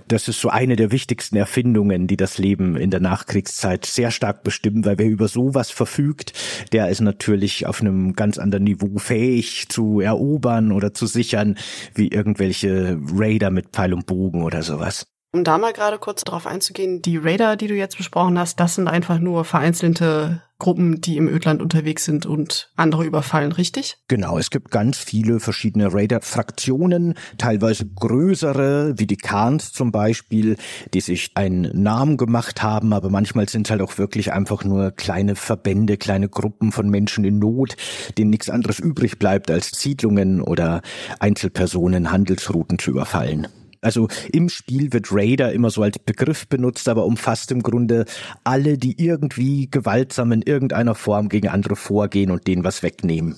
Das ist so eine der wichtigsten Erfindungen, die das Leben in der Nachkriegszeit sehr sehr stark bestimmen, weil wer über sowas verfügt, der ist natürlich auf einem ganz anderen Niveau fähig zu erobern oder zu sichern, wie irgendwelche Raider mit Pfeil und Bogen oder sowas. Um da mal gerade kurz drauf einzugehen, die Raider, die du jetzt besprochen hast, das sind einfach nur vereinzelte Gruppen, die im Ödland unterwegs sind und andere überfallen, richtig? Genau, es gibt ganz viele verschiedene Raider-Fraktionen, teilweise größere, wie die Khans zum Beispiel, die sich einen Namen gemacht haben, aber manchmal sind es halt auch wirklich einfach nur kleine Verbände, kleine Gruppen von Menschen in Not, denen nichts anderes übrig bleibt, als Siedlungen oder Einzelpersonen, Handelsrouten zu überfallen. Also im Spiel wird Raider immer so als Begriff benutzt, aber umfasst im Grunde alle, die irgendwie gewaltsam in irgendeiner Form gegen andere vorgehen und denen was wegnehmen.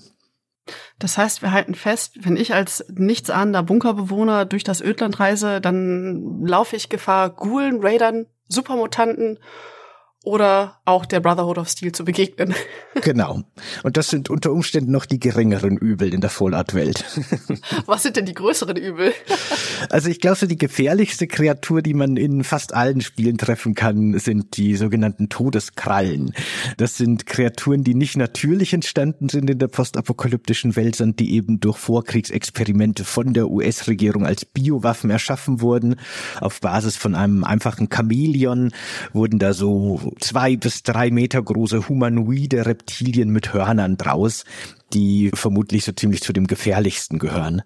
Das heißt, wir halten fest, wenn ich als nichtsahnender Bunkerbewohner durch das Ödland reise, dann laufe ich Gefahr, Ghoulen, Raidern, Supermutanten oder auch der Brotherhood of Steel zu begegnen. (laughs) Genau. Und das sind unter Umständen noch die geringeren Übel in der Fallout-Welt. (laughs) Was sind denn die größeren Übel? (laughs) Also ich glaube, so die gefährlichste Kreatur, die man in fast allen Spielen treffen kann, sind die sogenannten Todeskrallen. Das sind Kreaturen, die nicht natürlich entstanden sind in der postapokalyptischen Welt, sondern die eben durch Vorkriegsexperimente von der US-Regierung als Biowaffen erschaffen wurden. Auf Basis von einem einfachen Chamäleon wurden da so zwei bis drei Meter große humanoide Reptilien mit Hörnern draus, die vermutlich so ziemlich zu dem gefährlichsten gehören.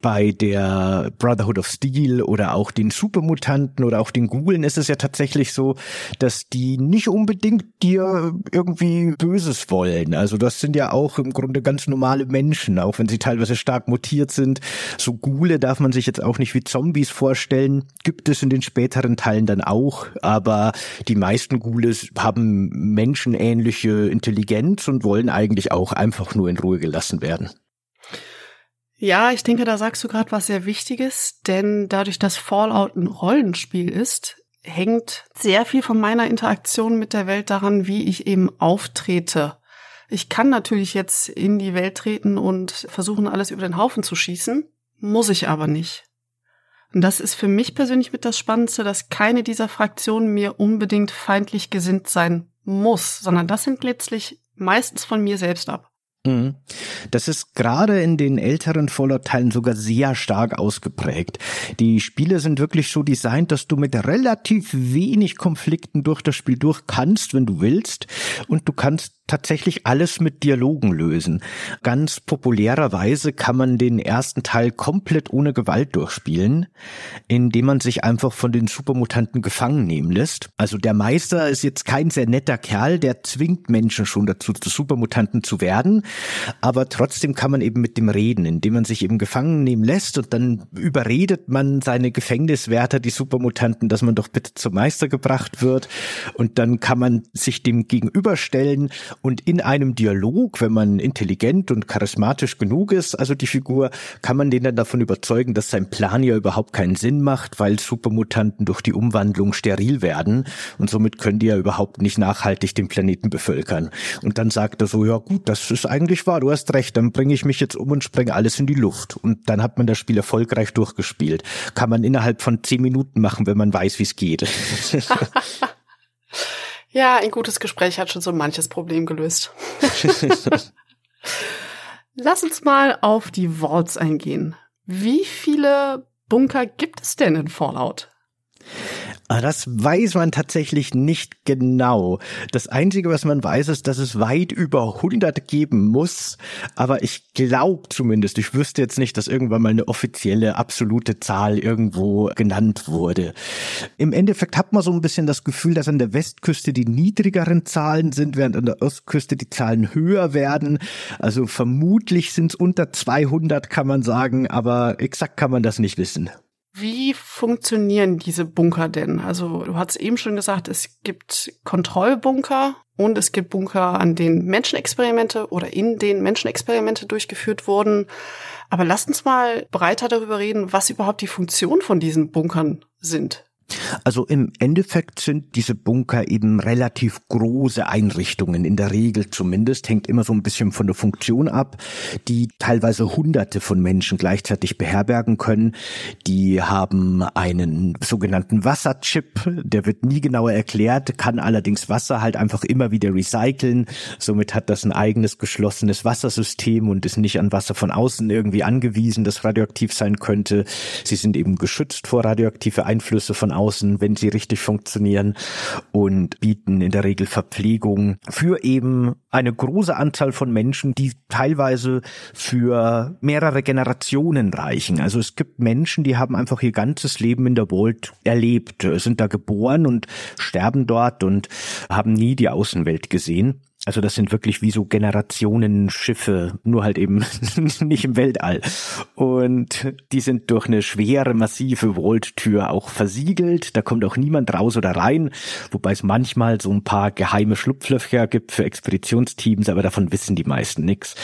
Bei der Brotherhood of Steel oder auch den Supermutanten oder auch den Ghoulen ist es ja tatsächlich so, dass die nicht unbedingt dir irgendwie Böses wollen. Also das sind ja auch im Grunde ganz normale Menschen, auch wenn sie teilweise stark mutiert sind. So Ghule darf man sich jetzt auch nicht wie Zombies vorstellen. Gibt es in den späteren Teilen dann auch, aber die meisten Ghoules haben menschenähnliche Intelligenz und wollen eigentlich auch einfach nur in Ruhe gelassen werden. Ja, ich denke, da sagst du gerade was sehr Wichtiges, denn dadurch, dass Fallout ein Rollenspiel ist, hängt sehr viel von meiner Interaktion mit der Welt daran, wie ich eben auftrete. Ich kann natürlich jetzt in die Welt treten und versuchen, alles über den Haufen zu schießen, muss ich aber nicht. Und das ist für mich persönlich mit das Spannendste, dass keine dieser Fraktionen mir unbedingt feindlich gesinnt sein muss, sondern das hängt letztlich meistens von mir selbst ab. Mhm. Das ist gerade in den älteren Fallout-Teilen sogar sehr stark ausgeprägt. Die Spiele sind wirklich so designt, dass du mit relativ wenig Konflikten durch das Spiel durch kannst, wenn du willst. Und du kannst tatsächlich alles mit Dialogen lösen. Ganz populärerweise kann man den ersten Teil komplett ohne Gewalt durchspielen, indem man sich einfach von den Supermutanten gefangen nehmen lässt. Also der Meister ist jetzt kein sehr netter Kerl, der zwingt Menschen schon dazu, zu Supermutanten zu werden, aber trotzdem kann man eben mit dem reden, indem man sich eben gefangen nehmen lässt und dann überredet man seine Gefängniswärter, die Supermutanten, dass man doch bitte zum Meister gebracht wird und dann kann man sich dem gegenüberstellen und in einem Dialog, wenn man intelligent und charismatisch genug ist, also die Figur, kann man den dann davon überzeugen, dass sein Plan ja überhaupt keinen Sinn macht, weil Supermutanten durch die Umwandlung steril werden und somit können die ja überhaupt nicht nachhaltig den Planeten bevölkern. Und dann sagt er so, ja gut, das ist eigentlich wahr, du hast recht, dann bringe ich mich jetzt um und sprenge alles in die Luft. Und dann hat man das Spiel erfolgreich durchgespielt. Kann man innerhalb von zehn Minuten machen, wenn man weiß, wie es geht. (laughs) (laughs) Ja, ein gutes Gespräch hat schon so manches Problem gelöst. (laughs) Lass uns mal auf die Vaults eingehen. Wie viele Bunker gibt es denn in Fallout? Ah, das weiß man tatsächlich nicht genau. Das Einzige, was man weiß, ist, dass es weit über 100 geben muss. Aber ich glaube zumindest, ich wüsste jetzt nicht, dass irgendwann mal eine offizielle, absolute Zahl irgendwo genannt wurde. Im Endeffekt hat man so ein bisschen das Gefühl, dass an der Westküste die niedrigeren Zahlen sind, während an der Ostküste die Zahlen höher werden. Also vermutlich sind es unter 200, kann man sagen, aber exakt kann man das nicht wissen. Wie funktionieren diese Bunker denn? Also du hast eben schon gesagt, es gibt Kontrollbunker und es gibt Bunker, an denen Menschenexperimente oder in denen Menschenexperimente durchgeführt wurden. Aber lass uns mal breiter darüber reden, was überhaupt die Funktion von diesen Bunkern sind. Also im Endeffekt sind diese Bunker eben relativ große Einrichtungen, in der Regel zumindest, hängt immer so ein bisschen von der Funktion ab, die teilweise hunderte von Menschen gleichzeitig beherbergen können. Die haben einen sogenannten Wasserchip, der wird nie genauer erklärt, kann allerdings Wasser halt einfach immer wieder recyceln. Somit hat das ein eigenes geschlossenes Wassersystem und ist nicht an Wasser von außen irgendwie angewiesen, das radioaktiv sein könnte. Sie sind eben geschützt vor radioaktive Einflüsse von außen, wenn sie richtig funktionieren und bieten in der Regel Verpflegung für eben eine große Anzahl von Menschen, die teilweise für mehrere Generationen reichen. Also es gibt Menschen, die haben einfach ihr ganzes Leben in der Vault erlebt, sind da geboren und sterben dort und haben nie die Außenwelt gesehen. Also das sind wirklich wie so Generationenschiffe, nur halt eben (laughs) nicht im Weltall. Und die sind durch eine schwere, massive Vault-Tür auch versiegelt. Da kommt auch niemand raus oder rein, wobei es manchmal so ein paar geheime Schlupflöcher gibt für Expeditionsteams, aber davon wissen die meisten nichts.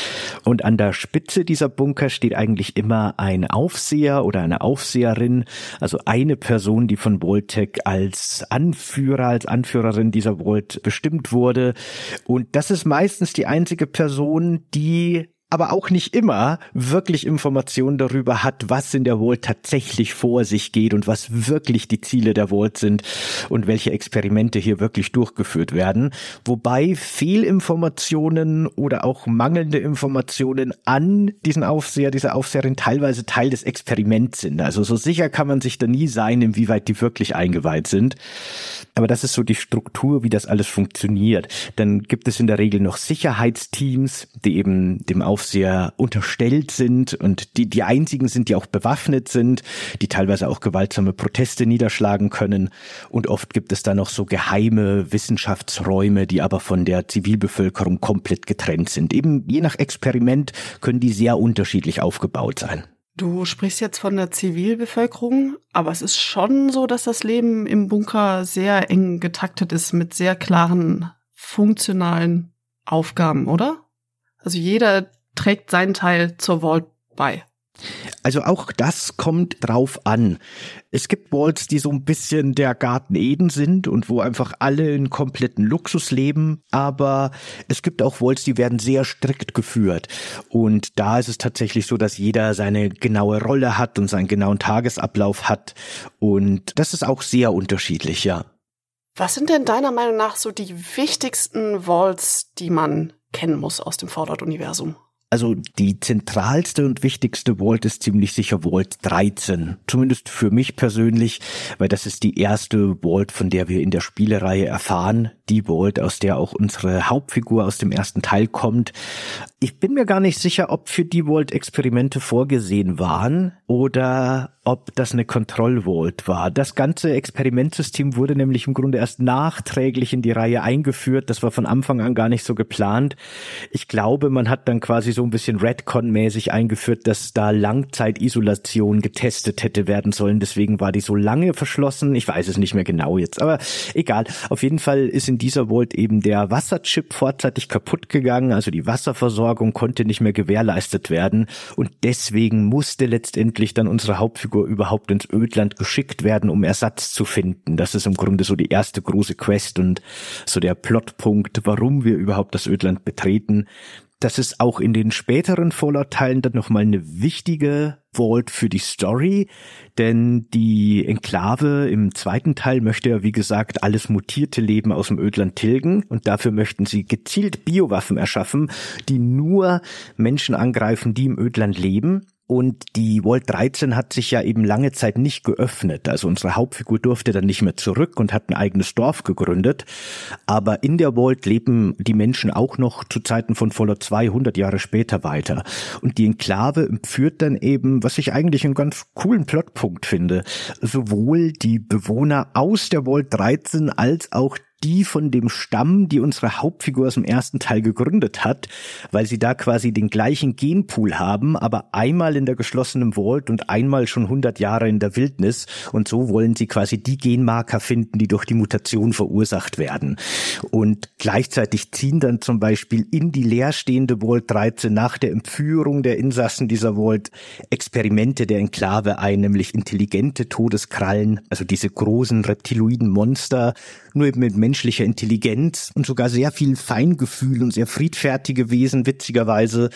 Und an der Spitze dieser Bunker steht eigentlich immer ein Aufseher oder eine Aufseherin, also eine Person, die von Voltec als Anführer, als Anführerin dieser Vault bestimmt wurde und das ist meistens die einzige Person, die aber auch nicht immer wirklich Informationen darüber hat, was in der Vault tatsächlich vor sich geht und was wirklich die Ziele der Vault sind und welche Experimente hier wirklich durchgeführt werden. Wobei Fehlinformationen oder auch mangelnde Informationen an diesen Aufseher, dieser Aufseherin teilweise Teil des Experiments sind. Also so sicher kann man sich da nie sein, inwieweit die wirklich eingeweiht sind. Aber das ist so die Struktur, wie das alles funktioniert. Dann gibt es in der Regel noch Sicherheitsteams, die eben dem Aufseher unterstellt sind und die die einzigen sind, die auch bewaffnet sind, die teilweise auch gewaltsame Proteste niederschlagen können. Und oft gibt es da noch so geheime Wissenschaftsräume, die aber von der Zivilbevölkerung komplett getrennt sind. Eben je nach Experiment können die sehr unterschiedlich aufgebaut sein. Du sprichst jetzt von der Zivilbevölkerung, aber es ist schon so, dass das Leben im Bunker sehr eng getaktet ist mit sehr klaren funktionalen Aufgaben, oder? Also jeder trägt seinen Teil zur Vault bei. Also auch das kommt drauf an. Es gibt Walls, die so ein bisschen der Garten Eden sind und wo einfach alle in kompletten Luxus leben, aber es gibt auch Walls, die werden sehr strikt geführt. Und da ist es tatsächlich so, dass jeder seine genaue Rolle hat und seinen genauen Tagesablauf hat. Und das ist auch sehr unterschiedlich, ja. Was sind denn deiner Meinung nach so die wichtigsten Vaults, die man kennen muss aus dem Fallout-Universum? Also die zentralste und wichtigste Vault ist ziemlich sicher Vault 13. Zumindest für mich persönlich, weil das ist die erste Vault, von der wir in der Spielereihe erfahren. Die Vault, aus der auch unsere Hauptfigur aus dem ersten Teil kommt. Ich bin mir gar nicht sicher, ob für die Vault Experimente vorgesehen waren oder ob das eine Kontrollvault war. Das ganze Experimentsystem wurde nämlich im Grunde erst nachträglich in die Reihe eingeführt. Das war von Anfang an gar nicht so geplant. Ich glaube, man hat dann quasi so ein bisschen Redcon-mäßig eingeführt, dass da Langzeitisolation getestet hätte werden sollen. Deswegen war die so lange verschlossen. Ich weiß es nicht mehr genau jetzt, aber egal. Auf jeden Fall ist in dieser Vault eben der Wasserchip vorzeitig kaputt gegangen. Also die Wasserversorgung konnte nicht mehr gewährleistet werden. Und deswegen musste letztendlich dann unsere Hauptfigur überhaupt ins Ödland geschickt werden, um Ersatz zu finden. Das ist im Grunde so die erste große Quest und so der Plotpunkt, warum wir überhaupt das Ödland betreten. Das ist auch in den späteren Fallout-Teilen dann nochmal eine wichtige Vault für die Story, denn die Enklave im zweiten Teil möchte ja, wie gesagt, alles mutierte Leben aus dem Ödland tilgen und dafür möchten sie gezielt Biowaffen erschaffen, die nur Menschen angreifen, die im Ödland leben Und die Vault 13 hat sich ja eben lange Zeit nicht geöffnet. Also unsere Hauptfigur durfte dann nicht mehr zurück und hat ein eigenes Dorf gegründet. Aber in der Vault leben die Menschen auch noch zu Zeiten von Fallout 200 Jahre später weiter. Und die Enklave führt dann eben, was ich eigentlich einen ganz coolen Plotpunkt finde, sowohl die Bewohner aus der Vault 13 als auch die von dem Stamm, die unsere Hauptfigur aus dem ersten Teil gegründet hat, weil sie da quasi den gleichen Genpool haben, aber einmal in der geschlossenen Vault und einmal schon 100 Jahre in der Wildnis und so wollen sie quasi die Genmarker finden, die durch die Mutation verursacht werden. Und gleichzeitig ziehen dann zum Beispiel in die leerstehende Vault 13 nach der Entführung der Insassen dieser Vault Experimente der Enklave ein, nämlich intelligente Todeskrallen, also diese großen reptiloiden Monster, nur eben mit menschlicher Intelligenz und sogar sehr viel Feingefühl und sehr friedfertige Wesen, witzigerweise.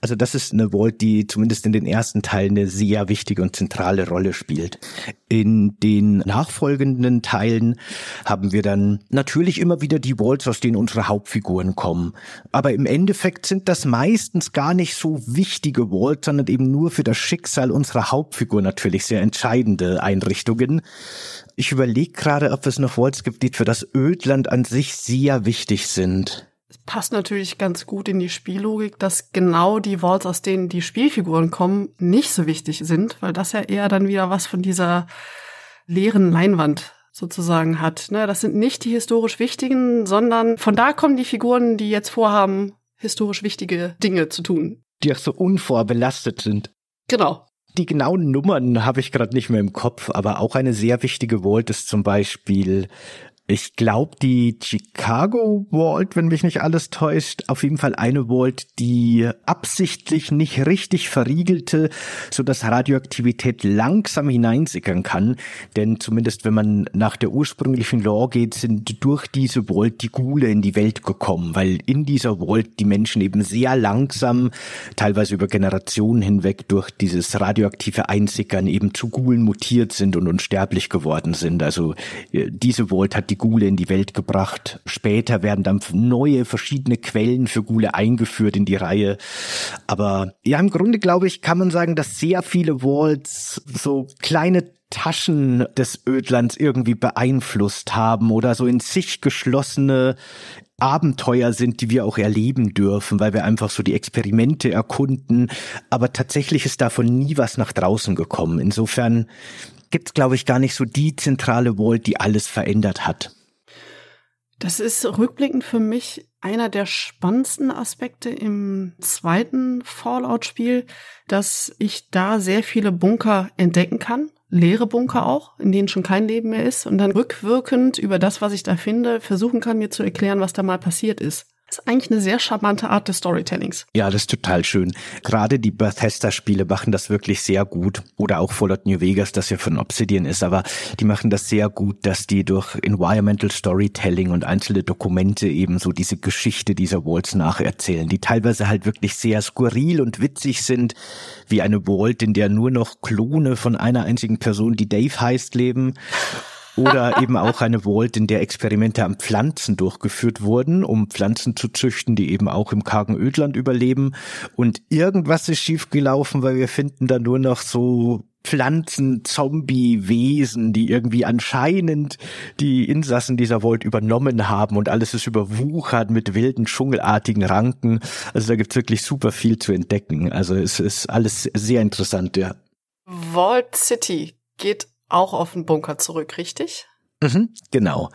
Also das ist eine Vault, die zumindest in den ersten Teilen eine sehr wichtige und zentrale Rolle spielt. In den nachfolgenden Teilen haben wir dann natürlich immer wieder die Vaults, aus denen unsere Hauptfiguren kommen. Aber im Endeffekt sind das meistens gar nicht so wichtige Vaults, sondern eben nur für das Schicksal unserer Hauptfigur natürlich sehr entscheidende Einrichtungen. Ich überlege gerade, ob es noch Vaults gibt, die für das Ödland an sich sehr wichtig sind. Es passt natürlich ganz gut in die Spiellogik, dass genau die Vaults, aus denen die Spielfiguren kommen, nicht so wichtig sind, weil das ja eher dann wieder was von dieser leeren Leinwand sozusagen hat. Ne? Das sind nicht die historisch wichtigen, sondern von da kommen die Figuren, die jetzt vorhaben, historisch wichtige Dinge zu tun. Die auch so unvorbelastet sind. Genau die genauen Nummern habe ich gerade nicht mehr im Kopf, aber auch eine sehr wichtige Vault ist zum Beispiel ich glaube, die Chicago Vault, wenn mich nicht alles täuscht, auf jeden Fall eine Vault, die absichtlich nicht richtig verriegelte, so dass Radioaktivität langsam hineinsickern kann. Denn zumindest wenn man nach der ursprünglichen Law geht, sind durch diese Vault die Gule in die Welt gekommen, weil in dieser Vault die Menschen eben sehr langsam, teilweise über Generationen hinweg durch dieses radioaktive Einsickern eben zu Gulen mutiert sind und unsterblich geworden sind. Also äh, diese Vault hat die die Gule in die Welt gebracht. Später werden dann neue verschiedene Quellen für Gule eingeführt in die Reihe. Aber ja, im Grunde glaube ich, kann man sagen, dass sehr viele Walls so kleine Taschen des Ödlands irgendwie beeinflusst haben oder so in sich geschlossene Abenteuer sind, die wir auch erleben dürfen, weil wir einfach so die Experimente erkunden. Aber tatsächlich ist davon nie was nach draußen gekommen. Insofern gibt es, glaube ich, gar nicht so die zentrale Vault, die alles verändert hat. Das ist rückblickend für mich einer der spannendsten Aspekte im zweiten Fallout-Spiel, dass ich da sehr viele Bunker entdecken kann. Leere Bunker auch, in denen schon kein Leben mehr ist. Und dann rückwirkend über das, was ich da finde, versuchen kann, mir zu erklären, was da mal passiert ist. Ist eigentlich eine sehr charmante Art des Storytellings. Ja, das ist total schön. Gerade die Bethesda-Spiele machen das wirklich sehr gut. Oder auch Fallout New Vegas, das ja von Obsidian ist, aber die machen das sehr gut, dass die durch Environmental Storytelling und einzelne Dokumente eben so diese Geschichte dieser Walls nacherzählen, die teilweise halt wirklich sehr skurril und witzig sind, wie eine Vault, in der nur noch Klone von einer einzigen Person, die Dave heißt, leben oder eben auch eine Vault, in der Experimente an Pflanzen durchgeführt wurden, um Pflanzen zu züchten, die eben auch im kargen Ödland überleben. Und irgendwas ist schiefgelaufen, weil wir finden da nur noch so Pflanzen-Zombie-Wesen, die irgendwie anscheinend die Insassen dieser Vault übernommen haben und alles ist überwuchert mit wilden, dschungelartigen Ranken. Also da gibt's wirklich super viel zu entdecken. Also es ist alles sehr interessant, ja. Vault City geht auch auf den Bunker zurück, richtig? Mhm, genau.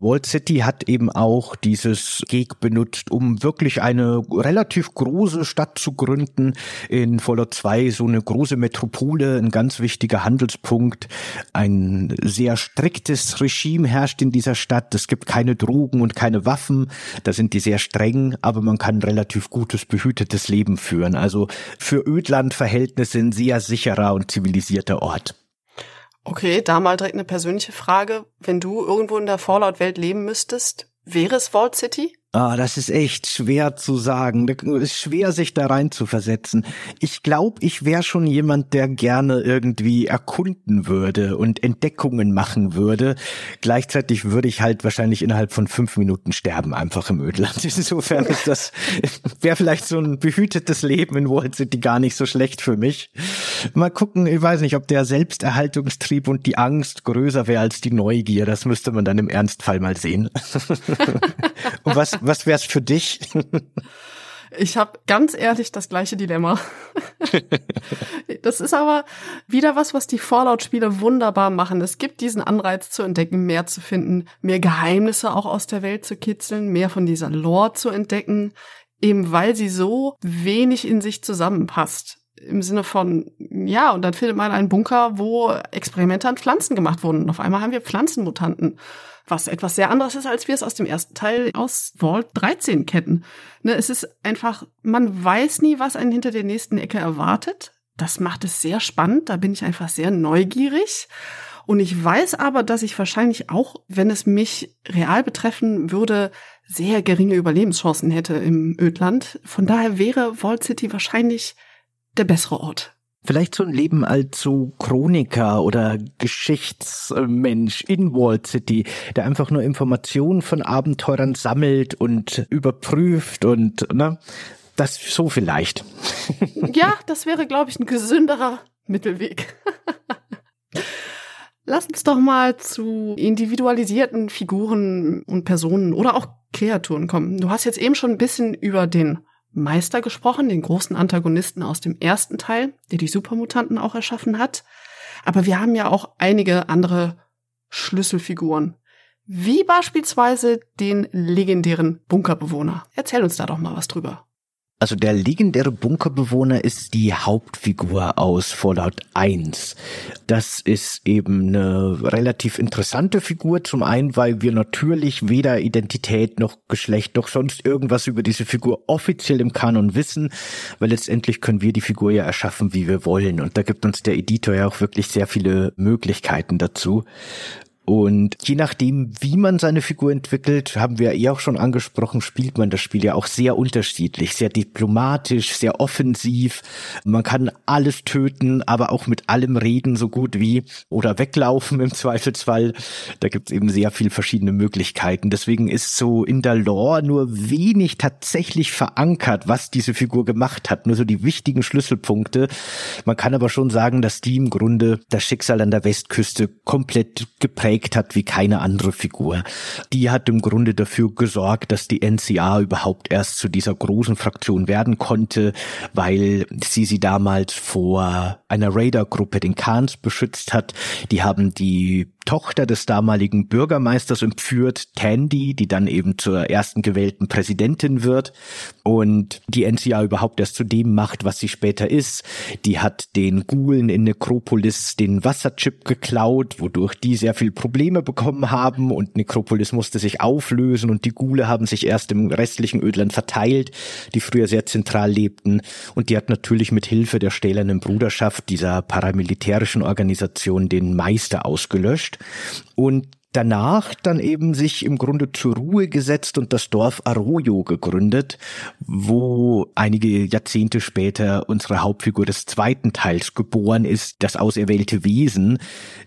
Wall City hat eben auch dieses Geg benutzt, um wirklich eine relativ große Stadt zu gründen. In Fallout 2 so eine große Metropole, ein ganz wichtiger Handelspunkt. Ein sehr striktes Regime herrscht in dieser Stadt. Es gibt keine Drogen und keine Waffen. Da sind die sehr streng, aber man kann relativ gutes, behütetes Leben führen. Also für Ödlandverhältnisse ein sehr sicherer und zivilisierter Ort. Okay, da mal direkt eine persönliche Frage. Wenn du irgendwo in der Fallout-Welt leben müsstest, wäre es Vault City? Ah, das ist echt schwer zu sagen. Es ist schwer, sich da rein zu versetzen. Ich glaube, ich wäre schon jemand, der gerne irgendwie erkunden würde und Entdeckungen machen würde. Gleichzeitig würde ich halt wahrscheinlich innerhalb von fünf Minuten sterben, einfach im Ödland. (laughs) Insofern ist das, wäre vielleicht so ein behütetes Leben in Walt City gar nicht so schlecht für mich. Mal gucken, ich weiß nicht, ob der Selbsterhaltungstrieb und die Angst größer wäre als die Neugier. Das müsste man dann im Ernstfall mal sehen. (laughs) und was, was wär's für dich? Ich habe ganz ehrlich das gleiche Dilemma. (laughs) das ist aber wieder was, was die Fallout-Spiele wunderbar machen. Es gibt diesen Anreiz zu entdecken, mehr zu finden, mehr Geheimnisse auch aus der Welt zu kitzeln, mehr von dieser Lore zu entdecken, eben weil sie so wenig in sich zusammenpasst. Im Sinne von, ja, und dann findet man einen Bunker, wo Experimente an Pflanzen gemacht wurden. Und auf einmal haben wir Pflanzenmutanten was etwas sehr anderes ist, als wir es aus dem ersten Teil aus Vault 13 kennen. Ne, es ist einfach, man weiß nie, was einen hinter der nächsten Ecke erwartet. Das macht es sehr spannend, da bin ich einfach sehr neugierig. Und ich weiß aber, dass ich wahrscheinlich auch, wenn es mich real betreffen würde, sehr geringe Überlebenschancen hätte im Ödland. Von daher wäre Vault City wahrscheinlich der bessere Ort. Vielleicht so ein Leben als so Chroniker oder Geschichtsmensch in Wall City, der einfach nur Informationen von Abenteurern sammelt und überprüft und, ne? Das so vielleicht. (laughs) Ja, das wäre, glaube ich, ein gesünderer Mittelweg. (laughs) Lass uns doch mal zu individualisierten Figuren und Personen oder auch Kreaturen kommen. Du hast jetzt eben schon ein bisschen über den Meister gesprochen, den großen Antagonisten aus dem ersten Teil, der die Supermutanten auch erschaffen hat. Aber wir haben ja auch einige andere Schlüsselfiguren. Wie beispielsweise den legendären Bunkerbewohner. Erzähl uns da doch mal was drüber. Also der legendäre Bunkerbewohner ist die Hauptfigur aus Fallout 1. Das ist eben eine relativ interessante Figur. Zum einen, weil wir natürlich weder Identität noch Geschlecht noch sonst irgendwas über diese Figur offiziell im Kanon wissen, weil letztendlich können wir die Figur ja erschaffen, wie wir wollen. Und da gibt uns der Editor ja auch wirklich sehr viele Möglichkeiten dazu. Und je nachdem, wie man seine Figur entwickelt, haben wir eh auch schon angesprochen, spielt man das Spiel ja auch sehr unterschiedlich, sehr diplomatisch, sehr offensiv. Man kann alles töten, aber auch mit allem reden, so gut wie, oder weglaufen im Zweifelsfall. Da gibt's eben sehr viel verschiedene Möglichkeiten. Deswegen ist so in der Lore nur wenig tatsächlich verankert, was diese Figur gemacht hat. Nur so die wichtigen Schlüsselpunkte. Man kann aber schon sagen, dass die im Grunde das Schicksal an der Westküste komplett geprägt geprägt hat wie keine andere Figur. Die hat im Grunde dafür gesorgt, dass die NCA überhaupt erst zu dieser großen Fraktion werden konnte, weil sie sie damals vor einer Raider-Gruppe, den Khans, beschützt hat. Die haben die Tochter des damaligen Bürgermeisters entführt, Tandy, die dann eben zur ersten gewählten Präsidentin wird. Und die NCA überhaupt erst zu dem macht, was sie später ist. Die hat den Gulen in Necropolis den Wasserchip geklaut, wodurch die sehr viel Probleme bekommen haben. Und Necropolis musste sich auflösen und die Gule haben sich erst im restlichen Ödland verteilt, die früher sehr zentral lebten. Und die hat natürlich mit Hilfe der stählernen Bruderschaft dieser paramilitärischen Organisation den Meister ausgelöscht und danach dann eben sich im Grunde zur Ruhe gesetzt und das Dorf Arroyo gegründet, wo einige Jahrzehnte später unsere Hauptfigur des zweiten Teils geboren ist, das auserwählte Wesen,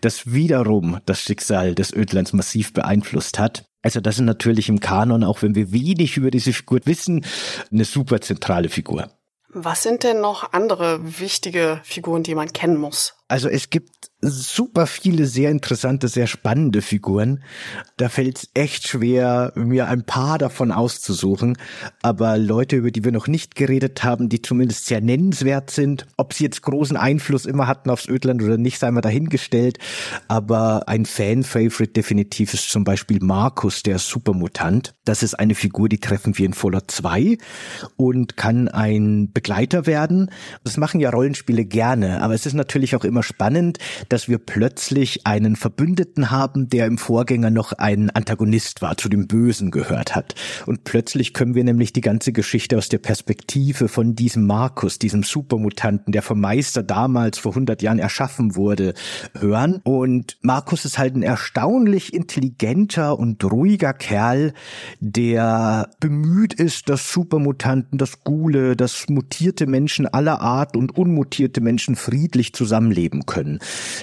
das wiederum das Schicksal des Ödlands massiv beeinflusst hat. Also das ist natürlich im Kanon, auch wenn wir wenig über diese Figur wissen, eine super zentrale Figur. Was sind denn noch andere wichtige Figuren, die man kennen muss? Also es gibt super viele sehr interessante, sehr spannende Figuren. Da fällt es echt schwer, mir ein paar davon auszusuchen. Aber Leute, über die wir noch nicht geredet haben, die zumindest sehr nennenswert sind, ob sie jetzt großen Einfluss immer hatten aufs Ödland oder nicht, sei mal dahingestellt. Aber ein Fan-Favorite definitiv ist zum Beispiel Markus, der Supermutant. Das ist eine Figur, die treffen wir in Fallout 2 und kann ein Begleiter werden. Das machen ja Rollenspiele gerne, aber es ist natürlich auch immer spannend, dass wir plötzlich einen Verbündeten haben, der im Vorgänger noch ein Antagonist war, zu dem Bösen gehört hat. Und plötzlich können wir nämlich die ganze Geschichte aus der Perspektive von diesem Markus, diesem Supermutanten, der vom Meister damals vor 100 Jahren erschaffen wurde, hören. Und Markus ist halt ein erstaunlich intelligenter und ruhiger Kerl, der bemüht ist, dass Supermutanten, das Gule, dass mutierte Menschen aller Art und unmutierte Menschen friedlich zusammenleben können.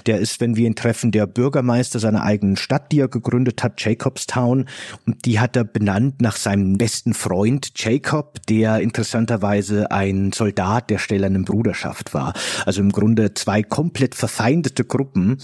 Der ist, wenn wir ihn treffen, der Bürgermeister seiner eigenen Stadt, die er gegründet hat, Jacobstown. Und die hat er benannt nach seinem besten Freund Jacob, der interessanterweise ein Soldat der stellernen Bruderschaft war. Also im Grunde zwei komplett verfeindete Gruppen,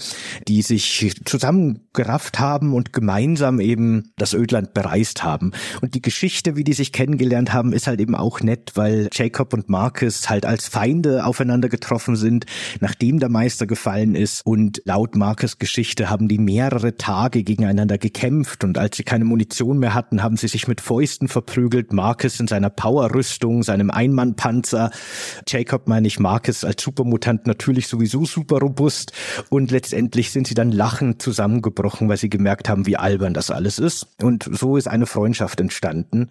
die sich zusammengerafft haben und gemeinsam eben das Ödland bereist haben. Und die Geschichte, wie die sich kennengelernt haben, ist halt eben auch nett, weil Jacob und Marcus halt als Feinde aufeinander getroffen sind, nachdem der Meister gefallen ist. Und laut Marcus Geschichte haben die mehrere Tage gegeneinander gekämpft und als sie keine Munition mehr hatten, haben sie sich mit Fäusten verprügelt. Marcus in seiner Powerrüstung, seinem Einmannpanzer. Jacob meine ich Marcus als Supermutant natürlich sowieso super robust. Und letztendlich sind sie dann lachend zusammengebrochen, weil sie gemerkt haben, wie albern das alles ist. Und so ist eine Freundschaft entstanden.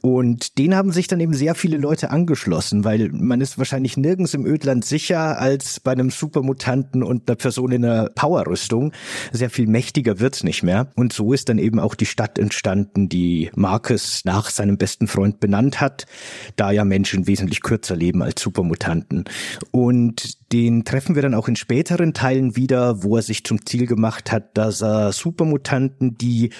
Und den haben sich dann eben sehr viele Leute angeschlossen, weil man ist wahrscheinlich nirgends im Ödland sicher als bei einem Supermutanten und einer Person in einer Powerrüstung. Sehr viel mächtiger wird's nicht mehr. Und so ist dann eben auch die Stadt entstanden, die Marcus nach seinem besten Freund benannt hat, da ja Menschen wesentlich kürzer leben als Supermutanten. Und den treffen wir dann auch in späteren Teilen wieder, wo er sich zum Ziel gemacht hat, dass er Supermutanten, die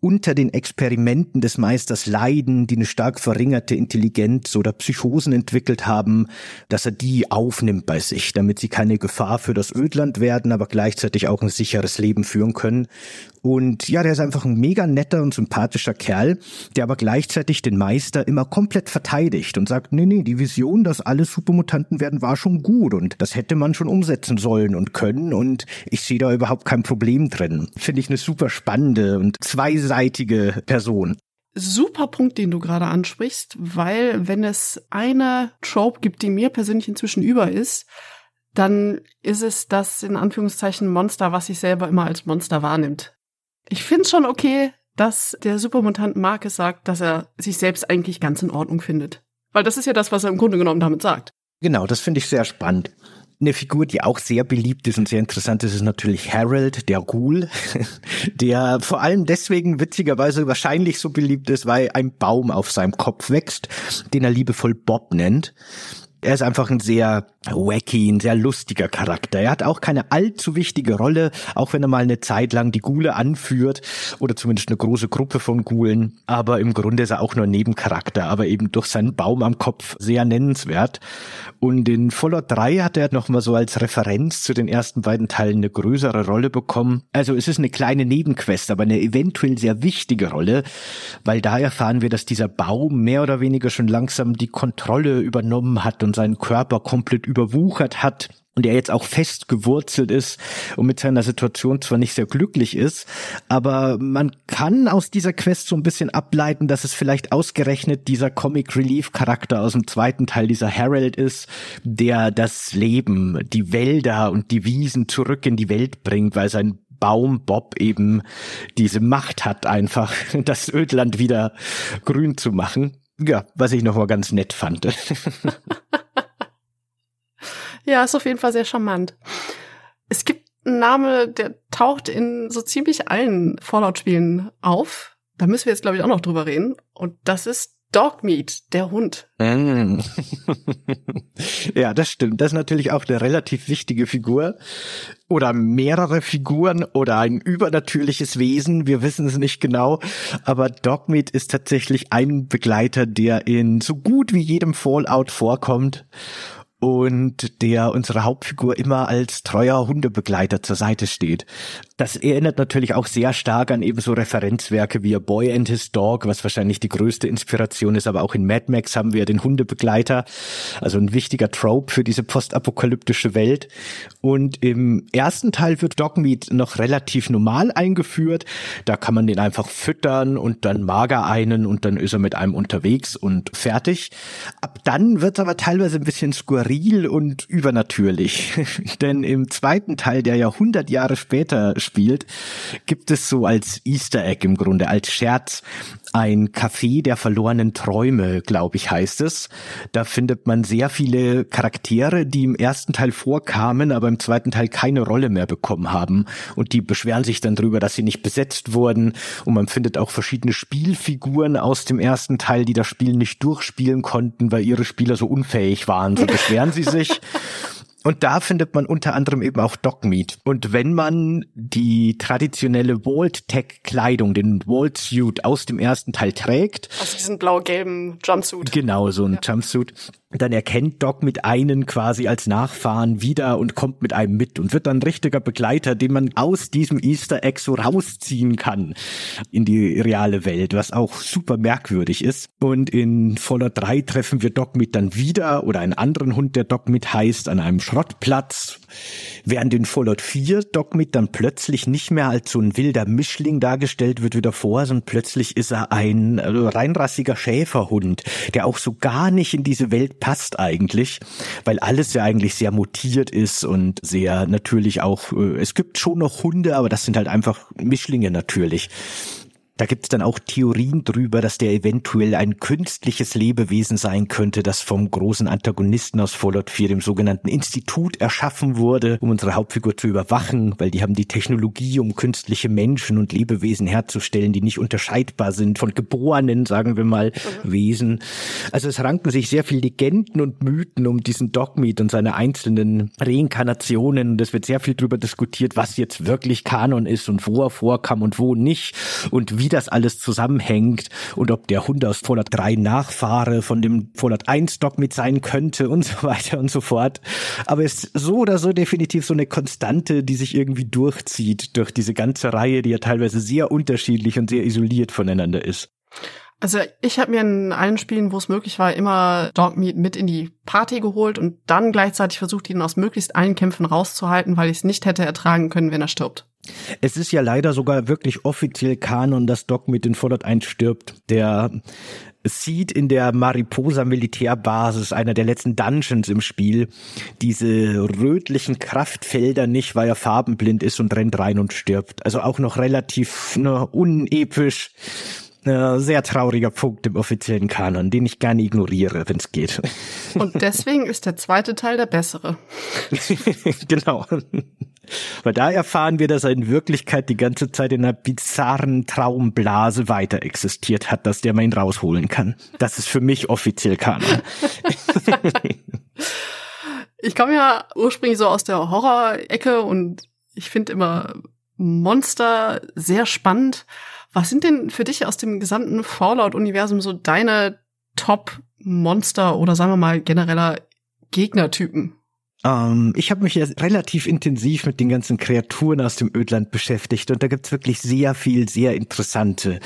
unter den Experimenten des Meisters leiden, die eine stark verringerte Intelligenz oder Psychosen entwickelt haben, dass er die aufnimmt bei sich, damit sie keine Gefahr für das Ödland werden, aber gleichzeitig auch ein sicheres Leben führen können. Und ja, der ist einfach ein mega netter und sympathischer Kerl, der aber gleichzeitig den Meister immer komplett verteidigt und sagt, nee, nee, die Vision, dass alle Supermutanten werden, war schon gut und das hätte man schon umsetzen sollen und können und ich sehe da überhaupt kein Problem drin. Finde ich eine super spannende und zweiseitige Person super Punkt, den du gerade ansprichst, weil wenn es eine Trope gibt, die mir persönlich inzwischen über ist, dann ist es das in Anführungszeichen Monster, was sich selber immer als Monster wahrnimmt. Ich finde schon okay, dass der Supermutant Marcus sagt, dass er sich selbst eigentlich ganz in Ordnung findet. Weil das ist ja das, was er im Grunde genommen damit sagt. Genau, das finde ich sehr spannend. Eine Figur, die auch sehr beliebt ist und sehr interessant ist, ist natürlich Harold, der Ghoul, (laughs) der vor allem deswegen witzigerweise wahrscheinlich so beliebt ist, weil ein Baum auf seinem Kopf wächst, den er liebevoll Bob nennt. Er ist einfach ein sehr wacky, ein sehr lustiger Charakter. Er hat auch keine allzu wichtige Rolle, auch wenn er mal eine Zeit lang die Gule anführt oder zumindest eine große Gruppe von Gulen. Aber im Grunde ist er auch nur ein Nebencharakter, aber eben durch seinen Baum am Kopf sehr nennenswert. Und in Fallout 3 hat er nochmal so als Referenz zu den ersten beiden Teilen eine größere Rolle bekommen. Also es ist eine kleine Nebenquest, aber eine eventuell sehr wichtige Rolle, weil da erfahren wir, dass dieser Baum mehr oder weniger schon langsam die Kontrolle übernommen hat und seinen Körper komplett überwuchert hat und er jetzt auch fest gewurzelt ist und mit seiner Situation zwar nicht sehr glücklich ist, aber man kann aus dieser Quest so ein bisschen ableiten, dass es vielleicht ausgerechnet dieser Comic Relief Charakter aus dem zweiten Teil dieser Harold ist, der das Leben, die Wälder und die Wiesen zurück in die Welt bringt, weil sein Baum Bob eben diese Macht hat, einfach (laughs) das Ödland wieder grün zu machen. Ja, was ich nochmal ganz nett fand. (laughs) Ja, ist auf jeden Fall sehr charmant. Es gibt einen Namen, der taucht in so ziemlich allen Fallout-Spielen auf. Da müssen wir jetzt, glaube ich, auch noch drüber reden. Und das ist Dogmeat, der Hund. (laughs) ja, das stimmt. Das ist natürlich auch eine relativ wichtige Figur. Oder mehrere Figuren oder ein übernatürliches Wesen. Wir wissen es nicht genau. Aber Dogmeat ist tatsächlich ein Begleiter, der in so gut wie jedem Fallout vorkommt und der unsere Hauptfigur immer als treuer Hundebegleiter zur Seite steht. Das erinnert natürlich auch sehr stark an ebenso Referenzwerke wie A Boy and His Dog, was wahrscheinlich die größte Inspiration ist, aber auch in Mad Max haben wir den Hundebegleiter, also ein wichtiger Trope für diese postapokalyptische Welt. Und im ersten Teil wird Dogmeat noch relativ normal eingeführt. Da kann man den einfach füttern und dann mager einen und dann ist er mit einem unterwegs und fertig. Ab dann wird es aber teilweise ein bisschen skurril skurril und übernatürlich. (laughs) Denn im zweiten Teil, der ja 100 Jahre später spielt, gibt es so als Easter Egg im Grunde, als Scherz ein Café der verlorenen Träume, glaube ich, heißt es. Da findet man sehr viele Charaktere, die im ersten Teil vorkamen, aber im zweiten Teil keine Rolle mehr bekommen haben. Und die beschweren sich dann darüber, dass sie nicht besetzt wurden. Und man findet auch verschiedene Spielfiguren aus dem ersten Teil, die das Spiel nicht durchspielen konnten, weil ihre Spieler so unfähig waren. So beschweren sie sich. (laughs) Und da findet man unter anderem eben auch Dogmeat. Und wenn man die traditionelle Vault-Tech-Kleidung, den Vault-Suit aus dem ersten Teil trägt. Aus diesem blau-gelben Jumpsuit. Genau, so ein ja. Jumpsuit dann erkennt Doc mit einen quasi als Nachfahren wieder und kommt mit einem mit und wird dann richtiger Begleiter, den man aus diesem Easter Egg so rausziehen kann in die reale Welt, was auch super merkwürdig ist. Und in Fallout 3 treffen wir Doc mit dann wieder oder einen anderen Hund, der Doc mit heißt, an einem Schrottplatz, während in Fallout 4 Doc mit dann plötzlich nicht mehr als so ein wilder Mischling dargestellt wird wie davor, sondern plötzlich ist er ein also reinrassiger Schäferhund, der auch so gar nicht in diese Welt passt eigentlich, weil alles ja eigentlich sehr mutiert ist und sehr natürlich auch, äh, es gibt schon noch Hunde, aber das sind halt einfach Mischlinge natürlich. Da gibt es dann auch Theorien drüber, dass der eventuell ein künstliches Lebewesen sein könnte, das vom großen Antagonisten aus Fallout 4, dem sogenannten Institut, erschaffen wurde, um unsere Hauptfigur zu überwachen, weil die haben die Technologie, um künstliche Menschen und Lebewesen herzustellen, die nicht unterscheidbar sind von geborenen, sagen wir mal, mhm. Wesen. Also es ranken sich sehr viele Legenden und Mythen um diesen Dogmeat und seine einzelnen Reinkarnationen. Und es wird sehr viel drüber diskutiert, was jetzt wirklich Kanon ist und wo er vorkam und wo nicht und wie wie das alles zusammenhängt und ob der Hund aus Fallout 3 Nachfahre von dem Fallout 1 Doc mit sein könnte und so weiter und so fort. Aber es ist so oder so definitiv so eine Konstante, die sich irgendwie durchzieht durch diese ganze Reihe, die ja teilweise sehr unterschiedlich und sehr isoliert voneinander ist. Also ich habe mir in allen Spielen, wo es möglich war, immer Dogmeat mit in die Party geholt und dann gleichzeitig versucht, ihn aus möglichst allen Kämpfen rauszuhalten, weil ich es nicht hätte ertragen können, wenn er stirbt. Es ist ja leider sogar wirklich offiziell Kanon, dass mit den Fallout 1 stirbt. Der sieht in der Mariposa Militärbasis, einer der letzten Dungeons im Spiel, diese rötlichen Kraftfelder nicht, weil er farbenblind ist und rennt rein und stirbt. Also auch noch relativ ne, unepisch. Äh, sehr trauriger Punkt im offiziellen Kanon, den ich gerne ignoriere, wenn es geht. Und deswegen ist der zweite Teil der bessere. (laughs) genau. Weil da erfahren wir, dass er in Wirklichkeit die ganze Zeit in einer bizarren Traumblase weiter existiert hat, dass der man ihn rausholen kann. Das ist für mich offiziell Kanon. (laughs) ich komme ja ursprünglich so aus der Horror-Ecke und ich finde immer Monster sehr spannend. Was sind denn für dich aus dem gesamten Fallout-Universum so deine Top-Monster oder sagen wir mal genereller Gegnertypen? Ähm, ich habe mich ja relativ intensiv mit den ganzen Kreaturen aus dem Ödland beschäftigt und da gibt's wirklich sehr viel, sehr interessante.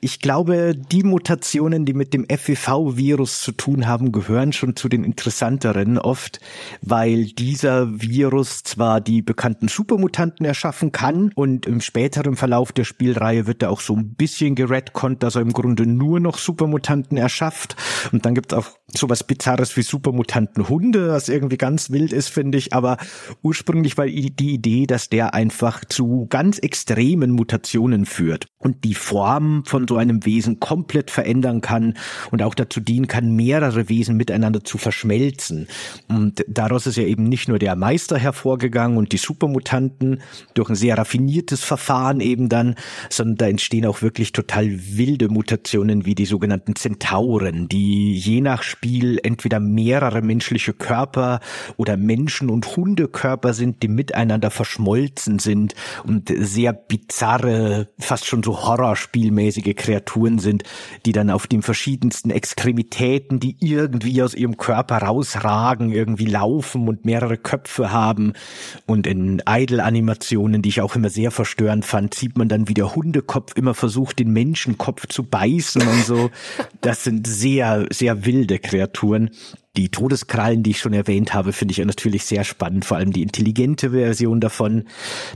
Ich glaube, die Mutationen, die mit dem FEV-Virus zu tun haben, gehören schon zu den interessanteren oft, weil dieser Virus zwar die bekannten Supermutanten erschaffen kann und im späteren Verlauf der Spielreihe wird er auch so ein bisschen geredconnt, dass er im Grunde nur noch Supermutanten erschafft und dann gibt's auch sowas Bizarres wie Supermutanten-Hunde, was irgendwie ganz wild ist, finde ich, aber ursprünglich war die Idee, dass der einfach zu ganz extremen Mutationen führt und die Form von so einem Wesen komplett verändern kann und auch dazu dienen kann, mehrere Wesen miteinander zu verschmelzen. Und daraus ist ja eben nicht nur der Meister hervorgegangen und die Supermutanten durch ein sehr raffiniertes Verfahren eben dann, sondern da entstehen auch wirklich total wilde Mutationen wie die sogenannten Zentauren, die je nach Spiel entweder mehrere menschliche Körper oder Menschen- und Hundekörper sind, die miteinander verschmolzen sind und sehr bizarre, fast schon so horrorspielmäßige Kreaturen sind, die dann auf den verschiedensten Extremitäten, die irgendwie aus ihrem Körper rausragen, irgendwie laufen und mehrere Köpfe haben. Und in Idle-Animationen, die ich auch immer sehr verstörend fand, sieht man dann, wie der Hundekopf immer versucht, den Menschenkopf zu beißen und so. Das sind sehr, sehr wilde Kreaturen. Die Todeskrallen, die ich schon erwähnt habe, finde ich natürlich sehr spannend, vor allem die intelligente Version davon.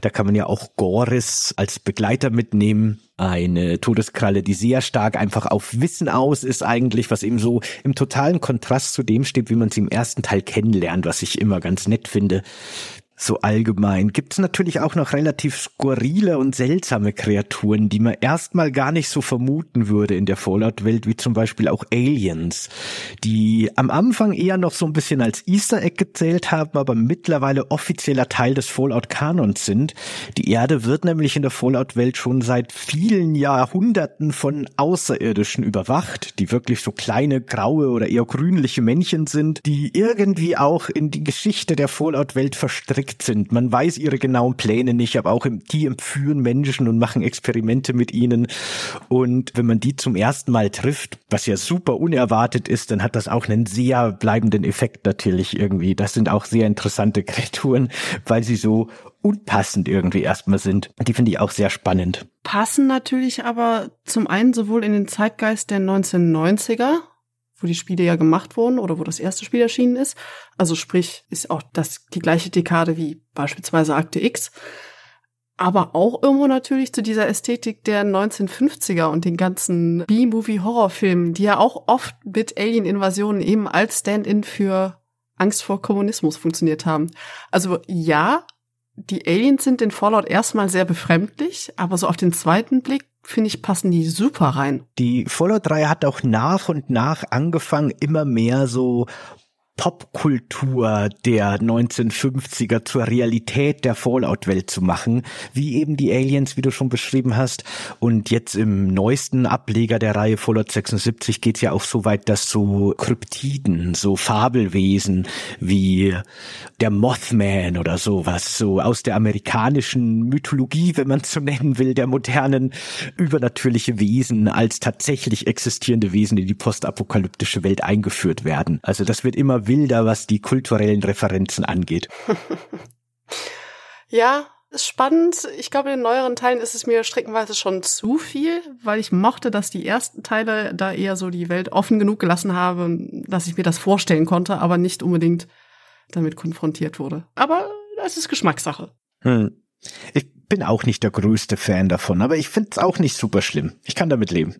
Da kann man ja auch Goris als Begleiter mitnehmen. Eine Todeskralle, die sehr stark einfach auf Wissen aus ist eigentlich, was eben so im totalen Kontrast zu dem steht, wie man sie im ersten Teil kennenlernt, was ich immer ganz nett finde so allgemein. Gibt es natürlich auch noch relativ skurrile und seltsame Kreaturen, die man erstmal gar nicht so vermuten würde in der Fallout-Welt, wie zum Beispiel auch Aliens, die am Anfang eher noch so ein bisschen als Easter Egg gezählt haben, aber mittlerweile offizieller Teil des Fallout-Kanons sind. Die Erde wird nämlich in der Fallout-Welt schon seit vielen Jahrhunderten von Außerirdischen überwacht, die wirklich so kleine graue oder eher grünliche Männchen sind, die irgendwie auch in die Geschichte der Fallout-Welt verstrickt verstrickt sind. Man weiß ihre genauen Pläne nicht, aber auch die entführen Menschen und machen Experimente mit ihnen. Und wenn man die zum ersten Mal trifft, was ja super unerwartet ist, dann hat das auch einen sehr bleibenden Effekt natürlich irgendwie. Das sind auch sehr interessante Kreaturen, weil sie so unpassend irgendwie erstmal sind. Die finde ich auch sehr spannend. Passen natürlich aber zum einen sowohl in den Zeitgeist der 1990er, wo die Spiele ja gemacht wurden oder wo das erste Spiel erschienen ist. Also sprich, ist auch das die gleiche Dekade wie beispielsweise Akte X. Aber auch irgendwo natürlich zu dieser Ästhetik der 1950er und den ganzen B-Movie-Horrorfilmen, die ja auch oft mit Alien-Invasionen eben als Stand-in für Angst vor Kommunismus funktioniert haben. Also ja, die Aliens sind in Fallout erstmal sehr befremdlich, aber so auf den zweiten Blick finde ich, passen die super rein. Die Fallout 3 hat auch nach und nach angefangen, immer mehr so Popkultur der 1950er zur Realität der Fallout-Welt zu machen, wie eben die Aliens, wie du schon beschrieben hast. Und jetzt im neuesten Ableger der Reihe Fallout 76 geht's ja auch so weit, dass so Kryptiden, so Fabelwesen wie der Mothman oder sowas, so aus der amerikanischen Mythologie, wenn man so nennen will, der modernen übernatürliche Wesen als tatsächlich existierende Wesen in die postapokalyptische Welt eingeführt werden. Also das wird immer wilder, was die kulturellen Referenzen angeht. (laughs) ja, ist spannend. Ich glaube, in den neueren Teilen ist es mir streckenweise schon zu viel, weil ich mochte, dass die ersten Teile da eher so die Welt offen genug gelassen haben, dass ich mir das vorstellen konnte, aber nicht unbedingt damit konfrontiert wurde. Aber das ist Geschmackssache. Hm. Ich bin auch nicht der größte Fan davon, aber ich finde es auch nicht super schlimm. Ich kann damit leben.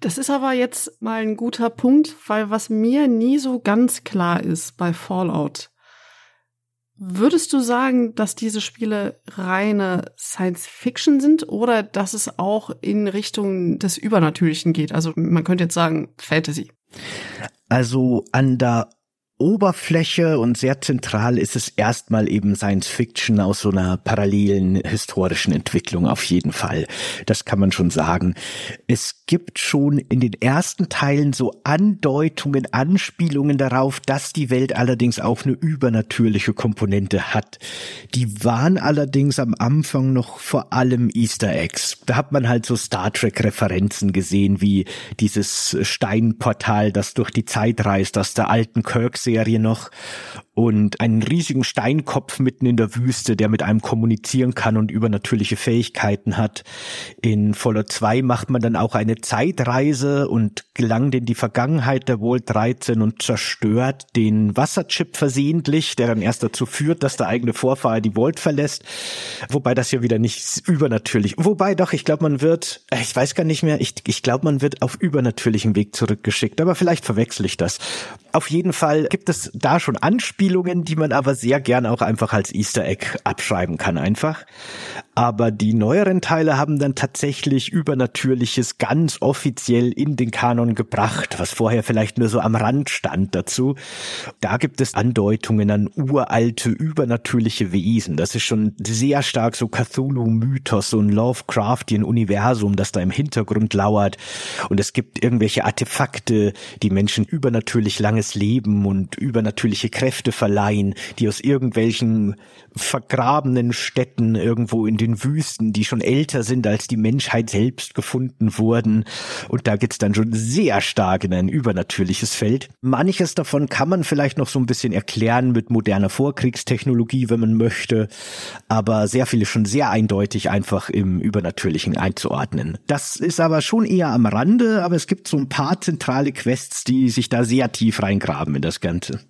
Das ist aber jetzt mal ein guter Punkt, weil was mir nie so ganz klar ist bei Fallout, würdest du sagen, dass diese Spiele reine Science Fiction sind oder dass es auch in Richtung des Übernatürlichen geht? Also man könnte jetzt sagen Fantasy. Also an der Oberfläche und sehr zentral ist es erstmal eben Science Fiction aus so einer parallelen historischen Entwicklung auf jeden Fall. Das kann man schon sagen. Es gibt schon in den ersten Teilen so Andeutungen, Anspielungen darauf, dass die Welt allerdings auch eine übernatürliche Komponente hat. Die waren allerdings am Anfang noch vor allem Easter Eggs. Da hat man halt so Star Trek Referenzen gesehen, wie dieses Steinportal, das durch die Zeit reist aus der alten Kirk Serie noch und einen riesigen Steinkopf mitten in der Wüste, der mit einem kommunizieren kann und übernatürliche Fähigkeiten hat. In Fallout 2 macht man dann auch eine Zeitreise und gelangt in die Vergangenheit der Vault 13 und zerstört den Wasserchip versehentlich, der dann erst dazu führt, dass der eigene Vorfahre die Vault verlässt. Wobei das ja wieder nicht übernatürlich. Wobei doch, ich glaube, man wird, äh, ich weiß gar nicht mehr, ich, ich glaube, man wird auf übernatürlichen Weg zurückgeschickt, aber vielleicht verwechsel ich das. Auf jeden Fall gibt es da schon Anspielungen die man aber sehr gern auch einfach als Easter Egg abschreiben kann einfach. Aber die neueren Teile haben dann tatsächlich Übernatürliches ganz offiziell in den Kanon gebracht, was vorher vielleicht nur so am Rand stand dazu. Da gibt es Andeutungen an uralte, übernatürliche Wesen. Das ist schon sehr stark so Cthulhu-Mythos, so ein Lovecraftian Universum, das da im Hintergrund lauert. Und es gibt irgendwelche Artefakte, die Menschen übernatürlich langes Leben und übernatürliche Kräfte verleihen, die aus irgendwelchen vergrabenen Städten irgendwo in den Wüsten, die schon älter sind als die Menschheit selbst gefunden wurden. Und da geht's dann schon sehr stark in ein übernatürliches Feld. Manches davon kann man vielleicht noch so ein bisschen erklären mit moderner Vorkriegstechnologie, wenn man möchte, aber sehr viele schon sehr eindeutig einfach im Übernatürlichen einzuordnen. Das ist aber schon eher am Rande, aber es gibt so ein paar zentrale Quests, die sich da sehr tief rein reingraben in das Ganze.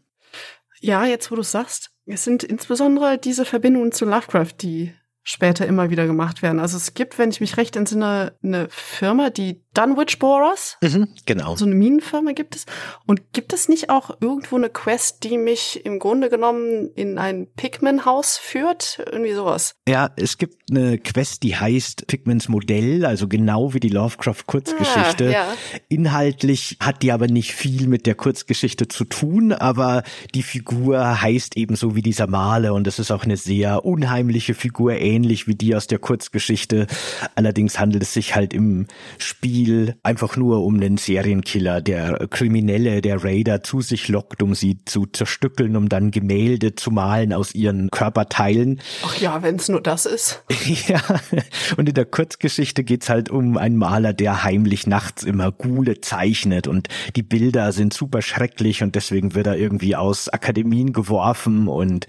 Ja, jetzt wo du sagst, es sind insbesondere diese Verbindungen zu Lovecraft, die später immer wieder gemacht werden. Also es gibt, wenn ich mich recht entsinne, eine Firma, die Dunwich Borers. Mhm, genau. So eine Minenfirma gibt es. Und gibt es nicht auch irgendwo eine Quest, die mich im Grunde genommen in ein Pigman-Haus führt? Irgendwie sowas. Ja, es gibt eine Quest, die heißt Pigmans Modell, also genau wie die Lovecraft-Kurzgeschichte. Ah, ja. Inhaltlich hat die aber nicht viel mit der Kurzgeschichte zu tun, aber die Figur heißt ebenso wie dieser Maler und es ist auch eine sehr unheimliche Figur, ähnlich wie die aus der Kurzgeschichte. Allerdings handelt es sich halt im Spiel einfach nur um einen Serienkiller, der Kriminelle, der Raider zu sich lockt, um sie zu zerstückeln, um dann Gemälde zu malen aus ihren Körperteilen. Ach ja, wenn es nur das ist. (laughs) ja, und in der Kurzgeschichte geht's halt um einen Maler, der heimlich nachts immer Gule zeichnet und die Bilder sind super schrecklich und deswegen wird er irgendwie aus Akademien geworfen und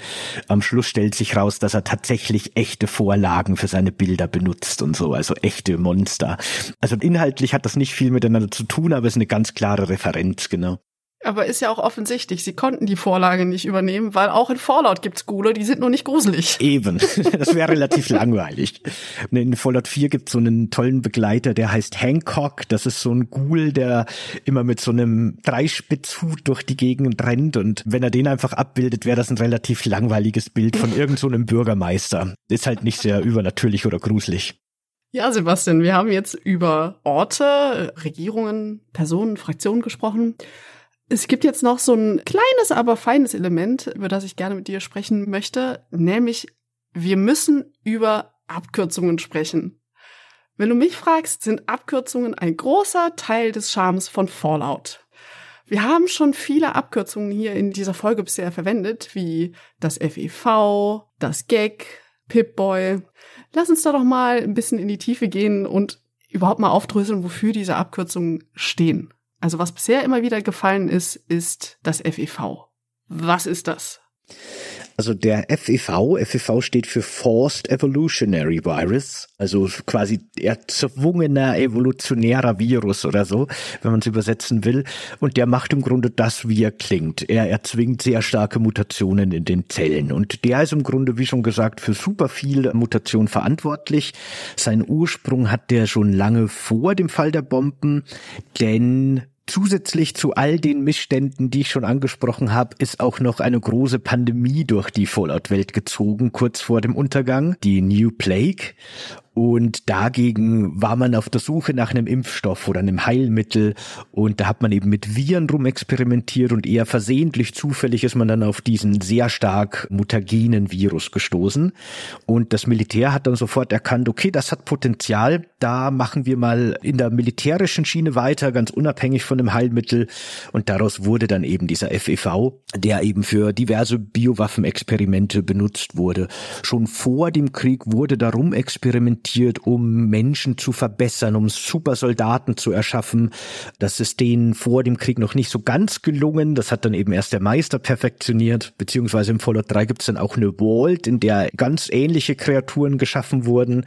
am Schluss stellt sich raus, dass er tatsächlich echte Vorlagen für seine Bilder benutzt und so, also echte Monster. Also inhaltlich hat das nicht viel miteinander zu tun, aber es ist eine ganz klare Referenz, genau. Aber ist ja auch offensichtlich, sie konnten die Vorlage nicht übernehmen, weil auch in Fallout gibt's Ghule, die sind nur nicht gruselig. Eben, (laughs) das wäre relativ langweilig. In Fallout 4 gibt's so einen tollen Begleiter, der heißt Hancock. Das ist so ein Ghoul, der immer mit so einem Dreispitzhut durch die Gegend rennt und wenn er den einfach abbildet, wäre das ein relativ langweiliges Bild von irgendeinem so Bürgermeister. Ist halt nicht sehr übernatürlich oder gruselig. Ja, Sebastian, wir haben jetzt über Orte, Regierungen, Personen, Fraktionen gesprochen. Es gibt jetzt noch so ein kleines, aber feines Element, über das ich gerne mit dir sprechen möchte, nämlich wir müssen über Abkürzungen sprechen. Wenn du mich fragst, sind Abkürzungen ein großer Teil des Charmes von Fallout. Wir haben schon viele Abkürzungen hier in dieser Folge bisher verwendet, wie das FEV, das GAG, Pip-Boy. Lass uns da doch mal ein bisschen in die Tiefe gehen und überhaupt mal aufdröseln, wofür diese Abkürzungen stehen. Also was bisher immer wieder gefallen ist, ist das FEV. Was ist das? Also der FEV, FEV steht für Forced Evolutionary Virus, also quasi erzwungener evolutionärer Virus oder so, wenn man es übersetzen will. Und der macht im Grunde das, wie er klingt. Er erzwingt sehr starke Mutationen in den Zellen. Und der ist im Grunde, wie schon gesagt, für super viel Mutation verantwortlich. Sein Ursprung hat der schon lange vor dem Fall der Bomben, denn Zusätzlich zu all den Missständen, die ich schon angesprochen habe, ist auch noch eine große Pandemie durch die Fallout-Welt gezogen, kurz vor dem Untergang, die New Plague. Und dagegen war man auf der Suche nach einem Impfstoff oder einem Heilmittel. Und da hat man eben mit Viren rumexperimentiert und eher versehentlich zufällig ist man dann auf diesen sehr stark mutagenen Virus gestoßen. Und das Militär hat dann sofort erkannt, okay, das hat Potenzial. Da machen wir mal in der militärischen Schiene weiter, ganz unabhängig von dem Heilmittel. Und daraus wurde dann eben dieser FEV, der eben für diverse Biowaffenexperimente benutzt wurde. Schon vor dem Krieg wurde darum experimentiert, investiert, um Menschen zu verbessern, um Supersoldaten zu erschaffen. Das ist denen vor dem Krieg noch nicht so ganz gelungen. Das hat dann eben erst der Meister perfektioniert, beziehungsweise im Fallout 3 gibt es dann auch eine Vault, in der ganz ähnliche Kreaturen geschaffen wurden.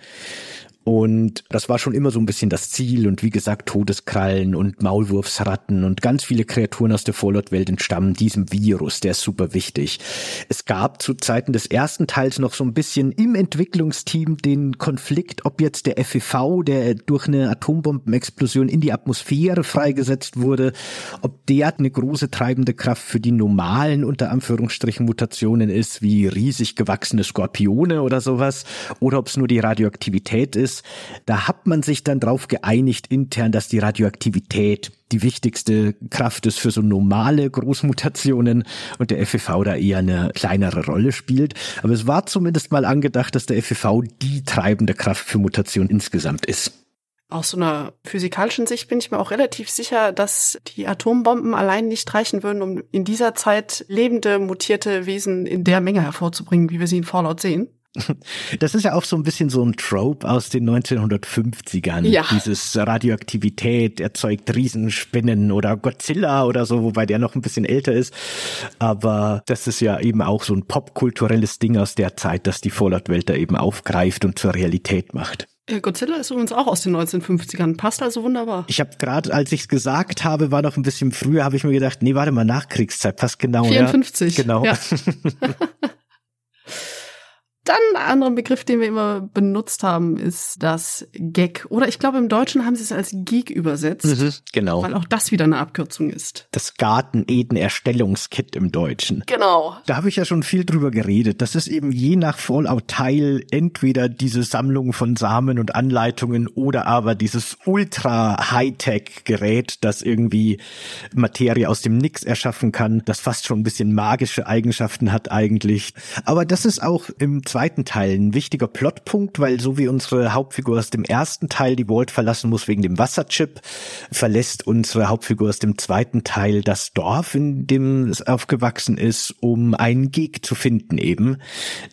Und das war schon immer so ein bisschen das Ziel. Und wie gesagt, Todeskrallen und Maulwurfsratten und ganz viele Kreaturen aus der Fallout-Welt entstammen diesem Virus. Der ist super wichtig. Es gab zu Zeiten des ersten Teils noch so ein bisschen im Entwicklungsteam den Konflikt, ob jetzt der FEV, der durch eine Atombombenexplosion in die Atmosphäre freigesetzt wurde, ob der eine große treibende Kraft für die normalen, unter Anführungsstrichen, Mutationen ist, wie riesig gewachsene Skorpione oder sowas, oder ob es nur die Radioaktivität ist ist, da hat man sich dann darauf geeinigt intern, dass die Radioaktivität die wichtigste Kraft ist für so normale Großmutationen und der FEV da eher eine kleinere Rolle spielt. Aber es war zumindest mal angedacht, dass der FEV die treibende Kraft für Mutationen insgesamt ist. Aus so einer physikalischen Sicht bin ich mir auch relativ sicher, dass die Atombomben allein nicht reichen würden, um in dieser Zeit lebende, mutierte Wesen in der Menge hervorzubringen, wie wir sie in Fallout sehen. Das ist ja auch so ein bisschen so ein Trope aus den 1950ern. Ja. Dieses Radioaktivität erzeugt Riesenspinnen oder Godzilla oder so, wobei der noch ein bisschen älter ist. Aber das ist ja eben auch so ein popkulturelles Ding aus der Zeit, das die Fallout-Welt da eben aufgreift und zur Realität macht. Godzilla ist übrigens auch aus den 1950ern, passt also wunderbar. Ich habe gerade, als ich es gesagt habe, war noch ein bisschen früher, habe ich mir gedacht, nee, warte mal, Nachkriegszeit, passt genau. 54. Ja, genau. Ja. (laughs) (laughs) Dann ein anderer Begriff, den wir immer benutzt haben, ist das Gag. Oder ich glaube, im Deutschen haben sie es als Geek übersetzt. Mhm, genau. Weil auch das wieder eine Abkürzung ist. Das Garten-Eden-Erstellungskit im Deutschen. Genau. Da habe ich ja schon viel drüber geredet. Das ist eben je nach Fallout-Teil entweder diese Sammlung von Samen und Anleitungen oder aber dieses ultra-Hightech-Gerät, das irgendwie Materie aus dem Nix erschaffen kann, das fast schon ein bisschen magische Eigenschaften hat eigentlich. Aber das ist auch im zweiten Teil ein wichtiger Plotpunkt, weil so wie unsere Hauptfigur aus dem ersten Teil die Vault verlassen muss wegen dem Wasserchip, verlässt unsere Hauptfigur aus dem zweiten Teil das Dorf, in dem es aufgewachsen ist, um einen Geek zu finden eben.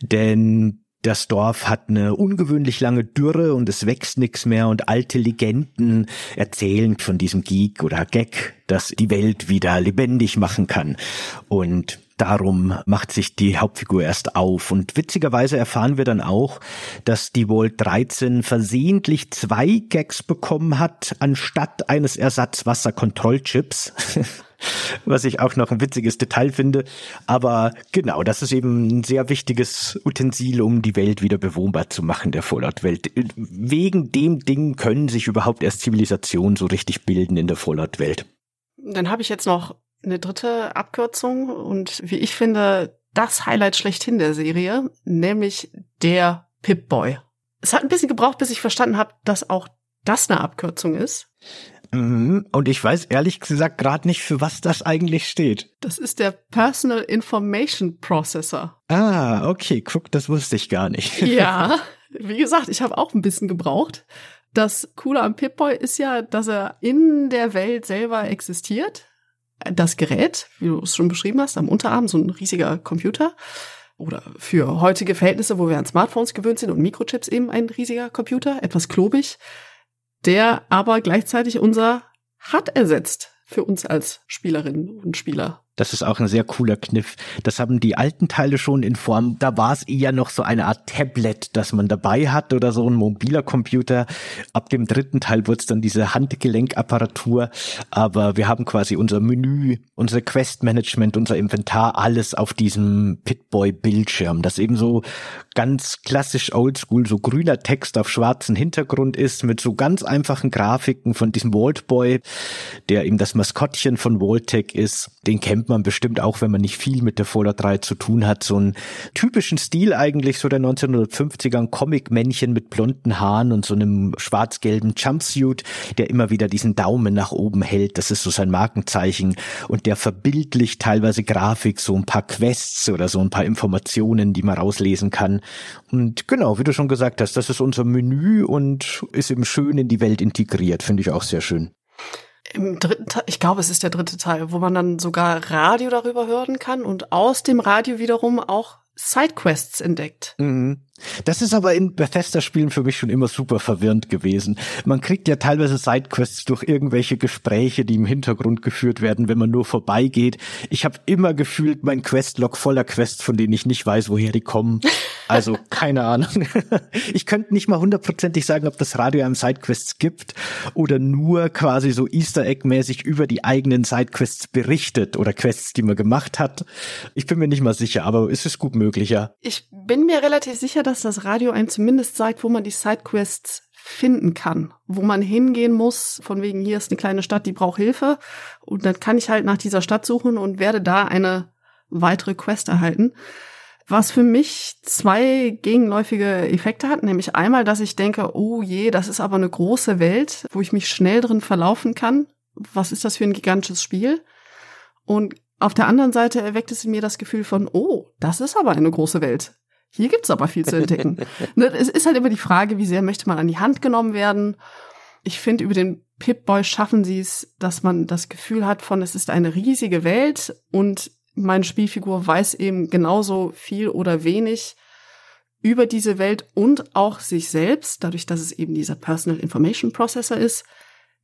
Denn das Dorf hat eine ungewöhnlich lange Dürre und es wächst nichts mehr und alte Legenden erzählen von diesem Geek oder Gag, das die Welt wieder lebendig machen kann. Und darum macht sich die Hauptfigur erst auf. Und witzigerweise erfahren wir dann auch, dass die Vault 13 versehentlich zwei Gags bekommen hat, anstatt eines Ersatzwasserkontrollchips. (laughs) was ich auch noch ein witziges Detail finde. Aber genau, das ist eben ein sehr wichtiges Utensil, um die Welt wieder bewohnbar zu machen, der Fallout-Welt. Wegen dem Ding können sich überhaupt erst Zivilisationen so richtig bilden in der Fallout-Welt. Dann habe ich jetzt noch eine dritte Abkürzung und wie ich finde, das Highlight schlechthin der Serie, nämlich der Pip-Boy. Es hat ein bisschen gebraucht, bis ich verstanden habe, dass auch das eine Abkürzung ist. Mhm. Und ich weiß ehrlich gesagt gerade nicht, für was das eigentlich steht. Das ist der Personal Information Processor. Ah, okay, guck, das wusste ich gar nicht. (laughs) ja, wie gesagt, ich habe auch ein bisschen gebraucht. Das Coole am Pip-Boy ist ja, dass er in der Welt selber existiert das Gerät, wie du es schon beschrieben hast, am Unterarm, so ein riesiger Computer. Oder für heutige Verhältnisse, wo wir an Smartphones gewöhnt sind und Mikrochips eben ein riesiger Computer, etwas klobig, der aber gleichzeitig unser HUD ersetzt für uns als Spielerinnen und Spieler. Das ist auch ein sehr cooler Kniff. Das haben die alten Teile schon in Form, da war es eher noch so eine Art Tablet, das man dabei hat oder so ein mobiler Computer. Ab dem dritten Teil wurde es dann diese Handgelenkapparatur. Aber wir haben quasi unser Menü, unser Quest-Management, unser Inventar, alles auf diesem Pitboy-Bildschirm, das eben so ganz klassisch oldschool, so grüner Text auf schwarzem Hintergrund ist, mit so ganz einfachen Grafiken von diesem Vaultboy, der eben das Maskottchen von Vaultec ist. Den kennt kennt man bestimmt auch, wenn man nicht viel mit der Fallout 3 zu tun hat, so einen typischen Stil eigentlich, so der 1950er Comic-Männchen mit blonden Haaren und so einem schwarz-gelben Jumpsuit, der immer wieder diesen Daumen nach oben hält. Das ist so sein Markenzeichen und der verbildlicht teilweise Grafik, so ein paar Quests oder so ein paar Informationen, die man rauslesen kann. Und genau, wie du schon gesagt hast, das ist unser Menü und ist eben schön in die Welt integriert, finde ich auch sehr schön im dritten Teil, ich glaube, es ist der dritte Teil, wo man dann sogar Radio darüber hören kann und aus dem Radio wiederum auch Sidequests entdeckt. Mhm. Das ist aber in Bethesda-Spielen für mich schon immer super verwirrend gewesen. Man kriegt ja teilweise Sidequests durch irgendwelche Gespräche, die im Hintergrund geführt werden, wenn man nur vorbeigeht. Ich habe immer gefühlt mein Questlog voller Quests, von denen ich nicht weiß, woher die kommen. Also (laughs) keine Ahnung. Ich könnte nicht mal hundertprozentig sagen, ob das Radio einem Sidequests gibt oder nur quasi so Easter Egg-mäßig über die eigenen Sidequests berichtet oder Quests, die man gemacht hat. Ich bin mir nicht mal sicher, aber es ist gut möglich, ja. Ich bin mir relativ sicher, dass das Radio einem zumindest sagt, wo man die Sidequests finden kann, wo man hingehen muss, von wegen hier ist eine kleine Stadt, die braucht Hilfe und dann kann ich halt nach dieser Stadt suchen und werde da eine weitere Quest erhalten. Was für mich zwei gegenläufige Effekte hat, nämlich einmal, dass ich denke, oh je, das ist aber eine große Welt, wo ich mich schnell drin verlaufen kann. Was ist das für ein gigantisches Spiel? Und auf der anderen Seite erweckt es in mir das Gefühl von, oh, das ist aber eine große Welt. Hier gibt's aber viel zu entdecken. (laughs) ne, es ist halt immer die Frage, wie sehr möchte man an die Hand genommen werden. Ich finde, über den Pip-Boy schaffen sie es, dass man das Gefühl hat von, es ist eine riesige Welt und meine Spielfigur weiß eben genauso viel oder wenig über diese Welt und auch sich selbst, dadurch, dass es eben dieser Personal Information Processor ist,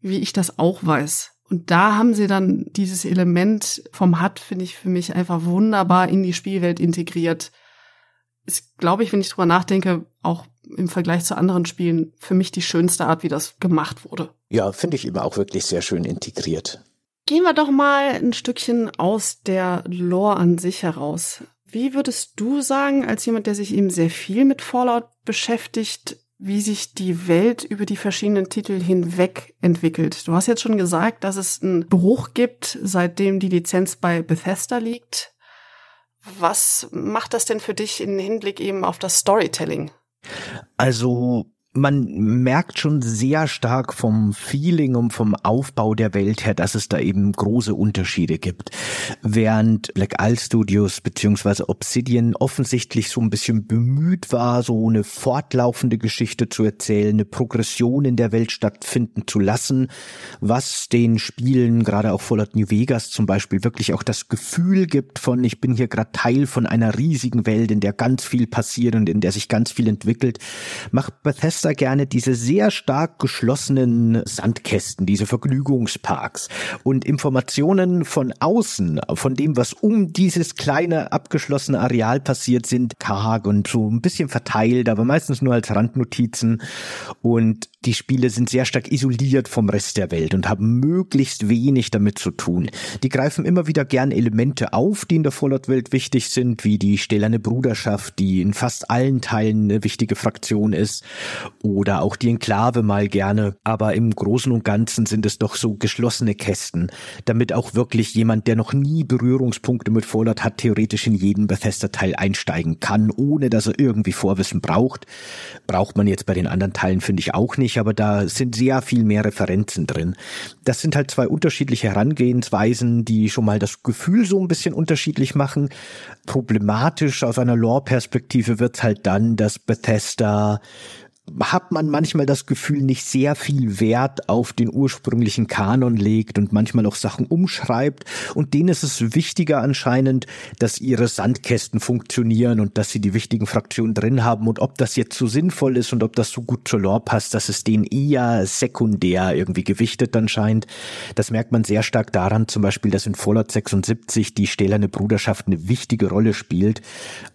wie ich das auch weiß. Und da haben sie dann dieses Element vom HUD, finde ich, für mich einfach wunderbar in die Spielwelt integriert ist, glaube ich, wenn ich drüber nachdenke, auch im Vergleich zu anderen Spielen für mich die schönste Art, wie das gemacht wurde. Ja, finde ich immer auch wirklich sehr schön integriert. Gehen wir doch mal ein Stückchen aus der Lore an sich heraus. Wie würdest du sagen, als jemand, der sich eben sehr viel mit Fallout beschäftigt, wie sich die Welt über die verschiedenen Titel hinweg entwickelt? Du hast jetzt schon gesagt, dass es einen Bruch gibt, seitdem die Lizenz bei Bethesda liegt. Was macht das denn für dich im Hinblick eben auf das Storytelling? Also man merkt schon sehr stark vom Feeling und vom Aufbau der Welt her, dass es da eben große Unterschiede gibt. Während Black Isle Studios beziehungsweise Obsidian offensichtlich so ein bisschen bemüht war, so eine fortlaufende Geschichte zu erzählen, eine Progression in der Welt stattfinden zu lassen, was den Spielen, gerade auch Fallout New Vegas zum Beispiel, wirklich auch das Gefühl gibt von, ich bin hier gerade Teil von einer riesigen Welt, in der ganz viel passiert und in der sich ganz viel entwickelt, macht Bethesda da gerne diese sehr stark geschlossenen Sandkästen, diese Vergnügungsparks. Und Informationen von außen, von dem, was um dieses kleine abgeschlossene Areal passiert, sind karg und so ein bisschen verteilt, aber meistens nur als Randnotizen. Und die Spiele sind sehr stark isoliert vom Rest der Welt und haben möglichst wenig damit zu tun. Die greifen immer wieder gern Elemente auf, die in der Fallout-Welt wichtig sind, wie die stählerne Bruderschaft, die in fast allen Teilen eine wichtige Fraktion ist, oder auch die Enklave mal gerne. Aber im Großen und Ganzen sind es doch so geschlossene Kästen, damit auch wirklich jemand, der noch nie Berührungspunkte mit Fallout hat, theoretisch in jeden Bethesda-Teil einsteigen kann, ohne dass er irgendwie Vorwissen braucht. Braucht man jetzt bei den anderen Teilen, finde ich auch nicht aber da sind sehr viel mehr Referenzen drin. Das sind halt zwei unterschiedliche Herangehensweisen, die schon mal das Gefühl so ein bisschen unterschiedlich machen. Problematisch aus einer Lore-Perspektive wird's halt dann, dass Bethesda hat man manchmal das Gefühl, nicht sehr viel Wert auf den ursprünglichen Kanon legt und manchmal auch Sachen umschreibt. Und denen ist es wichtiger anscheinend, dass ihre Sandkästen funktionieren und dass sie die wichtigen Fraktionen drin haben. Und ob das jetzt so sinnvoll ist und ob das so gut zur Lore passt, dass es denen eher sekundär irgendwie gewichtet anscheinend. Das merkt man sehr stark daran, zum Beispiel, dass in Fallout 76 die stählerne Bruderschaft eine wichtige Rolle spielt,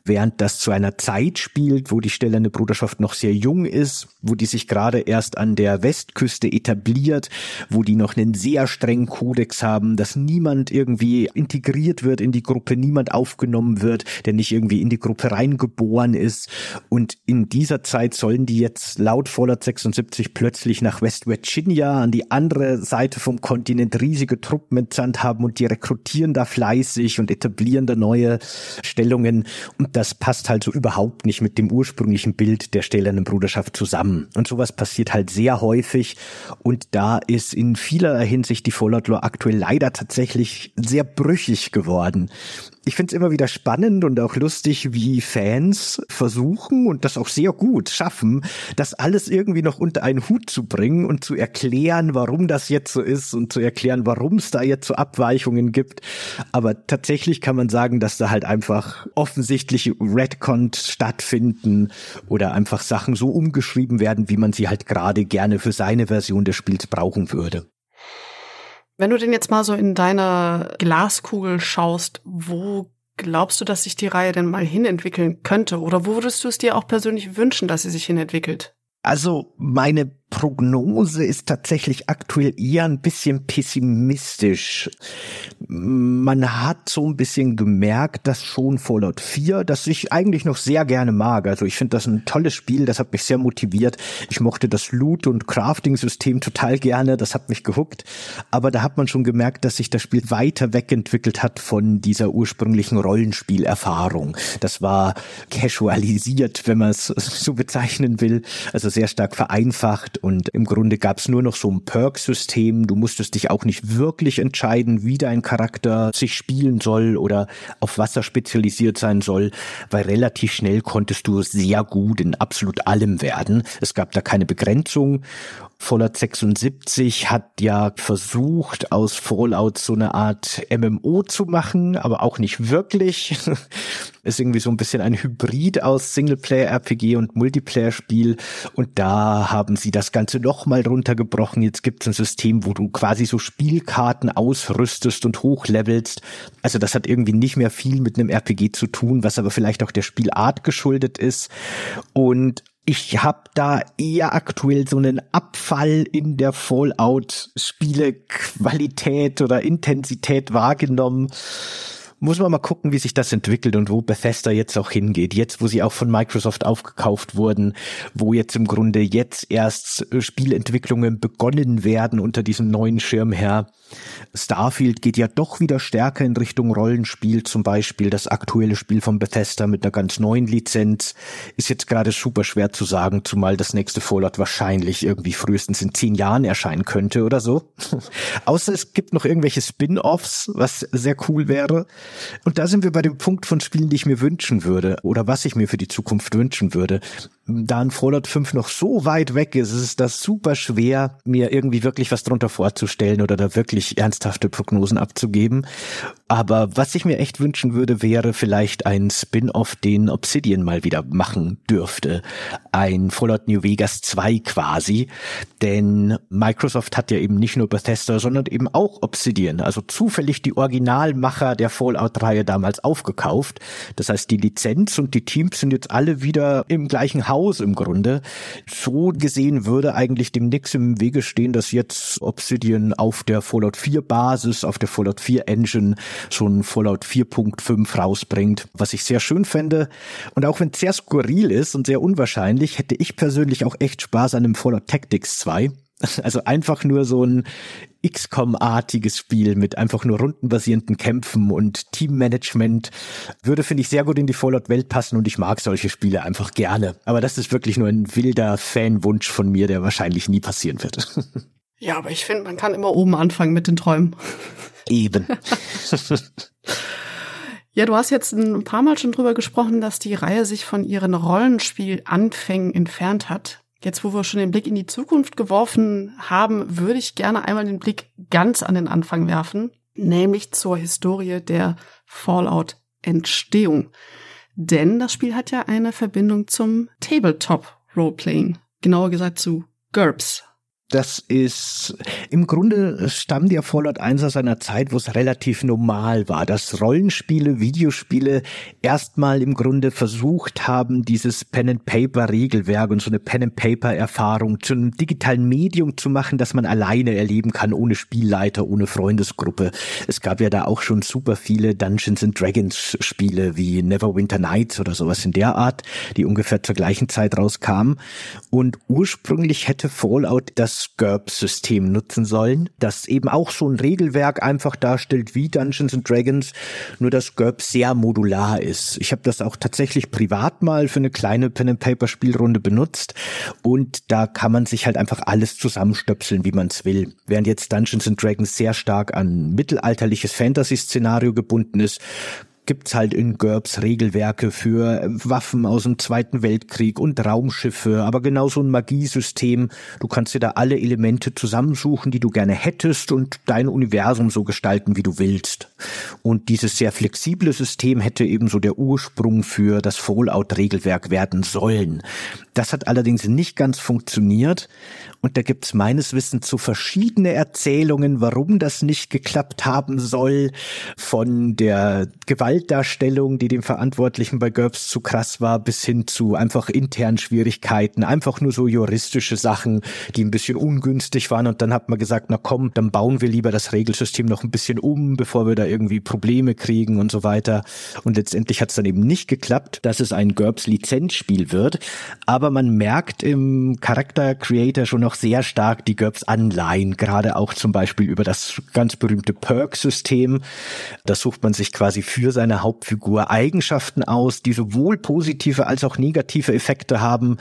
während das zu einer Zeit spielt, wo die stählerne Bruderschaft noch sehr jung ist ist, wo die sich gerade erst an der Westküste etabliert, wo die noch einen sehr strengen Kodex haben, dass niemand irgendwie integriert wird in die Gruppe, niemand aufgenommen wird, der nicht irgendwie in die Gruppe reingeboren ist. Und in dieser Zeit sollen die jetzt laut Fallout 76 plötzlich nach West Virginia an die andere Seite vom Kontinent riesige Truppen entsandt haben und die rekrutieren da fleißig und etablieren da neue Stellungen. Und das passt halt so überhaupt nicht mit dem ursprünglichen Bild der stählernen Bruderschaft zusammen. Und sowas passiert halt sehr häufig. Und da ist in vielerlei Hinsicht die Fallout Lore aktuell leider tatsächlich sehr brüchig geworden ich finde es immer wieder spannend und auch lustig, wie Fans versuchen und das auch sehr gut schaffen, das alles irgendwie noch unter einen Hut zu bringen und zu erklären, warum das jetzt so ist und zu erklären, warum es da jetzt so Abweichungen gibt. Aber tatsächlich kann man sagen, dass da halt einfach offensichtliche Redcons stattfinden oder einfach Sachen so umgeschrieben werden, wie man sie halt gerade gerne für seine Version des Spiels brauchen würde. Wenn du denn jetzt mal so in deiner Glaskugel schaust, wo glaubst du, dass sich die Reihe denn mal hinentwickeln könnte? Oder wo würdest du es dir auch persönlich wünschen, dass sie sich hinentwickelt? Also meine Prognose ist tatsächlich aktuell eher ein bisschen pessimistisch. Man hat so ein bisschen gemerkt, dass schon Fallout 4, das ich eigentlich noch sehr gerne mag. Also ich finde das ein tolles Spiel, das hat mich sehr motiviert. Ich mochte das Loot- und Crafting-System total gerne, das hat mich gehuckt. Aber da hat man schon gemerkt, dass sich das Spiel weiter wegentwickelt hat von dieser ursprünglichen Rollenspielerfahrung. Das war casualisiert, wenn man es (laughs) so bezeichnen will. Also sehr stark vereinfacht und im Grunde gab es nur noch so ein Perk-System. Du musstest dich auch nicht wirklich entscheiden, wie dein Charakter sich spielen soll oder auf was er spezialisiert sein soll, weil relativ schnell konntest du sehr gut in absolut allem werden. Es gab da keine Begrenzung Fallout 76 hat ja versucht, aus Fallout so eine Art MMO zu machen, aber auch nicht wirklich. (laughs) Ist irgendwie so ein bisschen ein Hybrid aus Singleplayer-RPG und Multiplayer-Spiel. Und da haben sie das Ganze nochmal runtergebrochen. Jetzt gibt es ein System, wo du quasi so Spielkarten ausrüstest und hochlevelst. Also das hat irgendwie nicht mehr viel mit einem RPG zu tun, was aber vielleicht auch der Spielart geschuldet ist. Und ich habe da eher aktuell so einen Abfall in der Fallout-Spiele-Qualität oder Intensität wahrgenommen muss man mal gucken, wie sich das entwickelt und wo Bethesda jetzt auch hingeht. Jetzt, wo sie auch von Microsoft aufgekauft wurden, wo jetzt im Grunde jetzt erst äh, Spielentwicklungen begonnen werden unter diesem neuen Schirmherr. Starfield geht ja doch wieder stärker in Richtung Rollenspiel, zum Beispiel das aktuelle Spiel von Bethesda mit einer ganz neuen Lizenz. Ist jetzt gerade super schwer zu sagen, zumal das nächste Fallout wahrscheinlich irgendwie frühestens in zehn Jahren erscheinen könnte oder so. (laughs) Außer es gibt noch irgendwelche Spin-offs, was sehr cool wäre. Und da sind wir bei dem Punkt von Spielen, die ich mir wünschen würde oder was ich mir für die Zukunft wünschen würde. Da ein Fallout 5 noch so weit weg ist, ist das super schwer, mir irgendwie wirklich was drunter vorzustellen oder da wirklich ernsthafte Prognosen abzugeben. Aber was ich mir echt wünschen würde, wäre vielleicht ein Spin-off, den Obsidian mal wieder machen dürfte. Ein Fallout New Vegas 2 quasi. Denn Microsoft hat ja eben nicht nur Bethesda, sondern eben auch Obsidian. Also zufällig die Originalmacher der Fallout-Reihe damals aufgekauft. Das heißt, die Lizenz und die Teams sind jetzt alle wieder im gleichen Haus im Grunde. So gesehen würde eigentlich dem nix im Wege stehen, dass jetzt Obsidian auf der Fallout 4 Basis, auf der Fallout 4 Engine schon Fallout 4.5 rausbringt, was ich sehr schön fände. Und auch wenn es sehr skurril ist und sehr unwahrscheinlich, hätte ich persönlich auch echt Spaß an einem Fallout Tactics 2. (laughs) Also einfach nur so ein XCOM-artiges Spiel mit einfach nur rundenbasierenden Kämpfen und Teammanagement würde, finde ich, sehr gut in die Fallout-Welt passen und ich mag solche Spiele einfach gerne. Aber das ist wirklich nur ein wilder Fanwunsch von mir, der wahrscheinlich nie passieren wird. (laughs) Ja, aber ich finde, man kann immer oben anfangen mit den Träumen. Eben. (laughs) ja, du hast jetzt ein paar Mal schon drüber gesprochen, dass die Reihe sich von ihren Rollenspielanfängen entfernt hat. Jetzt, wo wir schon den Blick in die Zukunft geworfen haben, würde ich gerne einmal den Blick ganz an den Anfang werfen, nämlich zur Historie der Fallout-Entstehung. Denn das Spiel hat ja eine Verbindung zum Tabletop-Roleplaying, genauer gesagt zu GURPS, das ist, im Grunde stammt ja Fallout 1 aus einer Zeit, wo es relativ normal war, dass Rollenspiele, Videospiele erstmal im Grunde versucht haben, dieses Pen-and-Paper-Regelwerk und so eine Pen-and-Paper-Erfahrung zu einem digitalen Medium zu machen, das man alleine erleben kann, ohne Spielleiter, ohne Freundesgruppe. Es gab ja da auch schon super viele Dungeons and Dragons Spiele wie Neverwinter Nights oder sowas in der Art, die ungefähr zur gleichen Zeit rauskamen. Und ursprünglich hätte Fallout das GURPS-System nutzen sollen, das eben auch so ein Regelwerk einfach darstellt wie Dungeons and Dragons, nur dass GURPS sehr modular ist. Ich habe das auch tatsächlich privat mal für eine kleine Pen-and-Paper-Spielrunde benutzt und da kann man sich halt einfach alles zusammenstöpseln, wie man es will. Während jetzt Dungeons and Dragons sehr stark an mittelalterliches Fantasy-Szenario gebunden ist, gibt's halt in GURPS Regelwerke für Waffen aus dem Zweiten Weltkrieg und Raumschiffe, aber genauso ein Magiesystem. Du kannst dir da alle Elemente zusammensuchen, die du gerne hättest und dein Universum so gestalten, wie du willst. Und dieses sehr flexible System hätte ebenso der Ursprung für das Fallout-Regelwerk werden sollen. Das hat allerdings nicht ganz funktioniert und da gibt's meines Wissens so verschiedene Erzählungen, warum das nicht geklappt haben soll, von der Gewaltdarstellung, die dem Verantwortlichen bei GURPS zu krass war, bis hin zu einfach internen Schwierigkeiten, einfach nur so juristische Sachen, die ein bisschen ungünstig waren und dann hat man gesagt, na komm, dann bauen wir lieber das Regelsystem noch ein bisschen um, bevor wir da irgendwie Probleme kriegen und so weiter. Und letztendlich hat's dann eben nicht geklappt, dass es ein GURPS Lizenzspiel wird, aber man merkt im Charakter Creator schon noch sehr stark die GURPS Anleihen, gerade auch zum Beispiel über das ganz berühmte Perk-System. Da sucht man sich quasi für seine Hauptfigur Eigenschaften aus, die sowohl positive als auch negative Effekte haben.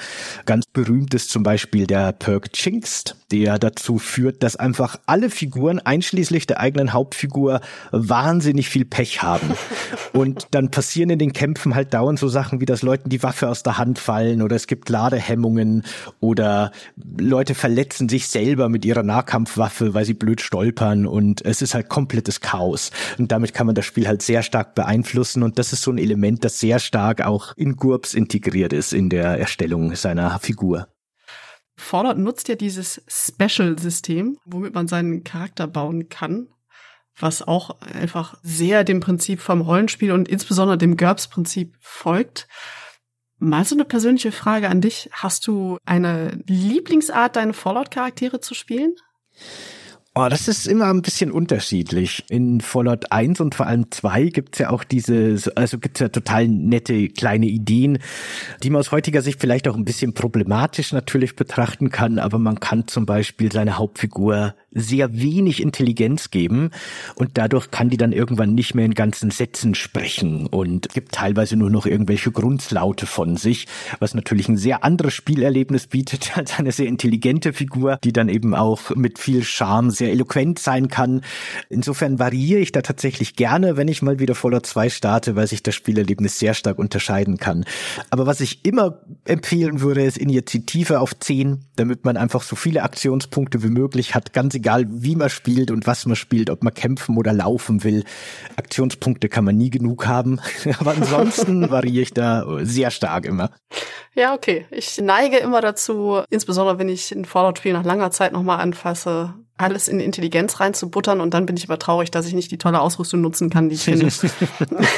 Ganz berühmt ist zum Beispiel der Perk Jinxed, der dazu führt, dass einfach alle Figuren, einschließlich der eigenen Hauptfigur, wahnsinnig viel Pech haben. (laughs) Und dann passieren in den Kämpfen halt dauernd so Sachen, wie dass Leuten die Waffe aus der Hand fallen oder es gibt Ladehemmungen oder Leute verletzen sich selber mit ihrer Nahkampfwaffe, weil sie blöd stolpern und es ist halt komplettes Chaos. Und damit kann man das Spiel halt sehr stark beeinflussen und das ist so ein Element, das sehr stark auch in GURPS integriert ist in der Erstellung seiner Figur. Fallout nutzt ja dieses Special-System, womit man seinen Charakter bauen kann, was auch einfach sehr dem Prinzip vom Rollenspiel und insbesondere dem GURPS-Prinzip folgt. Mal so eine persönliche Frage an dich. Hast du eine Lieblingsart, deine Fallout-Charaktere zu spielen? Oh, das ist immer ein bisschen unterschiedlich. In Fallout 1 und vor allem 2 gibt's ja auch diese, also gibt's ja total nette kleine Ideen, die man aus heutiger Sicht vielleicht auch ein bisschen problematisch natürlich betrachten kann, aber man kann zum Beispiel seine Hauptfigur sehr wenig Intelligenz geben und dadurch kann die dann irgendwann nicht mehr in ganzen Sätzen sprechen und gibt teilweise nur noch irgendwelche Grundlaute von sich, was natürlich ein sehr anderes Spielerlebnis bietet (laughs) als eine sehr intelligente Figur, die dann eben auch mit viel Charme sehr eloquent sein kann. Insofern variiere ich da tatsächlich gerne, wenn ich mal wieder Fallout 2 starte, weil sich das Spielerlebnis sehr stark unterscheiden kann. Aber was ich immer empfehlen würde, ist Initiative auf 10, damit man einfach so viele Aktionspunkte wie möglich hat, ganz egal wie man spielt und was man spielt, ob man kämpfen oder laufen will. Aktionspunkte kann man nie genug haben. (laughs) Aber ansonsten (laughs) variiere ich da sehr stark immer. Ja, okay. Ich neige immer dazu, insbesondere wenn ich ein Fallout-Spiel nach langer Zeit nochmal anfasse, alles in Intelligenz reinzubuttern und dann bin ich aber traurig, dass ich nicht die tolle Ausrüstung nutzen kann, die ich finde. (laughs)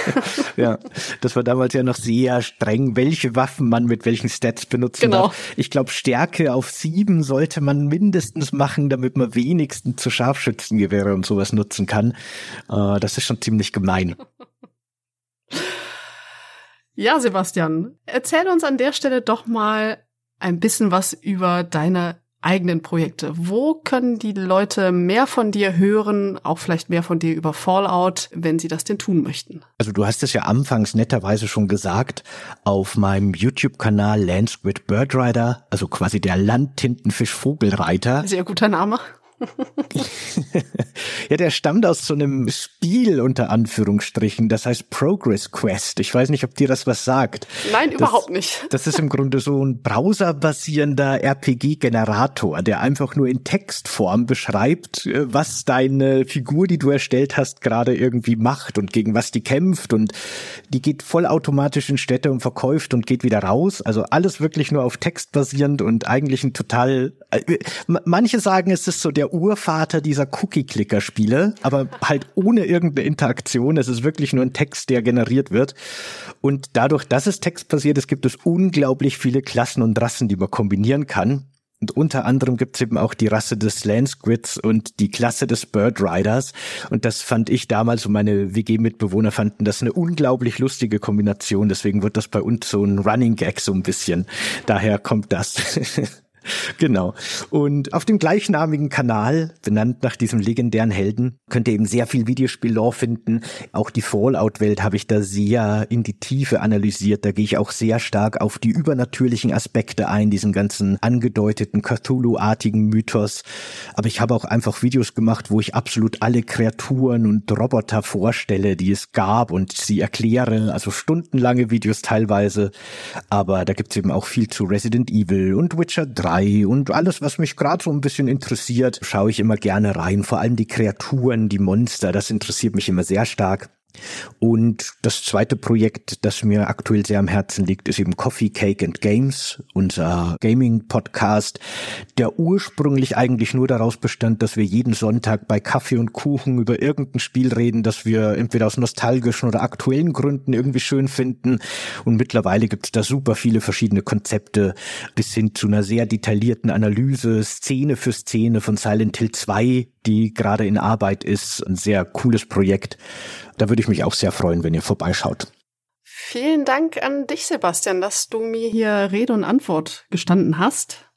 (laughs) ja, das war damals ja noch sehr streng, welche Waffen man mit welchen Stats benutzen genau. darf. Ich glaube, Stärke auf sieben sollte man mindestens machen, damit man wenigstens zu Scharfschützengewehre und sowas nutzen kann. Äh, das ist schon ziemlich gemein. (laughs) Ja, Sebastian, erzähl uns an der Stelle doch mal ein bisschen was über deine eigenen Projekte. Wo können die Leute mehr von dir hören, auch vielleicht mehr von dir über Fallout, wenn sie das denn tun möchten? Also du hast es ja anfangs netterweise schon gesagt, auf meinem YouTube-Kanal Landsquid Birdrider, also quasi der Landtintenfisch-Vogelreiter. Sehr guter Name. Ja, der stammt aus so einem Spiel unter Anführungsstrichen, das heißt Progress Quest. Ich weiß nicht, ob dir das was sagt. Nein, das, überhaupt nicht. (laughs) Das ist im Grunde so ein browserbasierender RPG-Generator, der einfach nur in Textform beschreibt, äh, was deine Figur, die du erstellt hast, gerade irgendwie macht und gegen was die kämpft und die geht vollautomatisch in Städte und verkauft und geht wieder raus. Also alles wirklich nur auf Text basierend und eigentlich ein total, äh, manche sagen, es ist so der Urvater dieser Cookie-Clicker-Spiele, aber halt ohne irgendeine Interaktion. Es ist wirklich nur ein Text, der generiert wird. Und dadurch, dass es textbasiert ist, gibt es unglaublich viele Klassen und Rassen, die man kombinieren kann. Und unter anderem gibt es eben auch die Rasse des Landsquids und die Klasse des Bird Riders. Und das fand ich damals und meine WG-Mitbewohner fanden das eine unglaublich lustige Kombination. Deswegen wird das bei uns so ein Running Gag so ein bisschen. Daher kommt das. (laughs) Genau. Und auf dem gleichnamigen Kanal, benannt nach diesem legendären Helden, könnt ihr eben sehr viel Videospiel-Lore finden. Auch die Fallout-Welt habe ich da sehr in die Tiefe analysiert. Da gehe ich auch sehr stark auf die übernatürlichen Aspekte ein, diesen ganzen angedeuteten Cthulhu-artigen Mythos. Aber ich habe auch einfach Videos gemacht, wo ich absolut alle Kreaturen und Roboter vorstelle, die es gab und sie erkläre. Also stundenlange Videos teilweise. Aber da gibt's eben auch viel zu Resident Evil und Witcher 3 Malerei und alles, was mich gerade so ein bisschen interessiert, schaue ich immer gerne rein. Vor allem die Kreaturen, die Monster, das interessiert mich immer sehr stark. Und das zweite Projekt, das mir aktuell sehr am Herzen liegt, ist eben Coffee, Cake and Games, unser Gaming-Podcast, der ursprünglich eigentlich nur daraus bestand, dass wir jeden Sonntag bei Kaffee und Kuchen über irgendein Spiel reden, das wir entweder aus nostalgischen oder aktuellen Gründen irgendwie schön finden. Und mittlerweile gibt es da super viele verschiedene Konzepte, bis hin zu einer sehr detaillierten Analyse, Szene für Szene von Silent Hill 2, die gerade in Arbeit ist. Ein sehr cooles Projekt. Da würde ich mich auch sehr freuen, wenn ihr vorbeischaut. Vielen Dank an dich, Sebastian, dass du mir hier Rede und Antwort gestanden hast.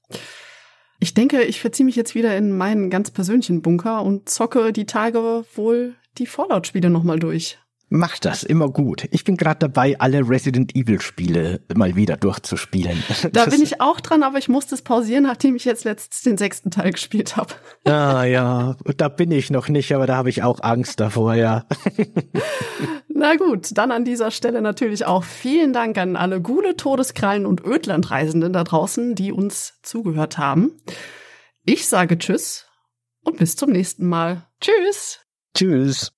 Ich denke, ich verziehe mich jetzt wieder in meinen ganz persönlichen Bunker und zocke die Tage wohl die Fallout-Spiele nochmal durch. Mach das immer gut. Ich bin gerade dabei, alle Resident Evil Spiele mal wieder durchzuspielen. Da bin ich auch dran, aber ich musste es pausieren, nachdem ich jetzt letztens den sechsten Teil gespielt habe. Ah ja, da bin ich noch nicht, aber da habe ich auch Angst davor, ja. (laughs) Na gut, dann an dieser Stelle natürlich auch vielen Dank an alle Gule, Todeskrallen und Ödlandreisenden da draußen, die uns zugehört haben. Ich sage Tschüss und bis zum nächsten Mal. Tschüss. Tschüss.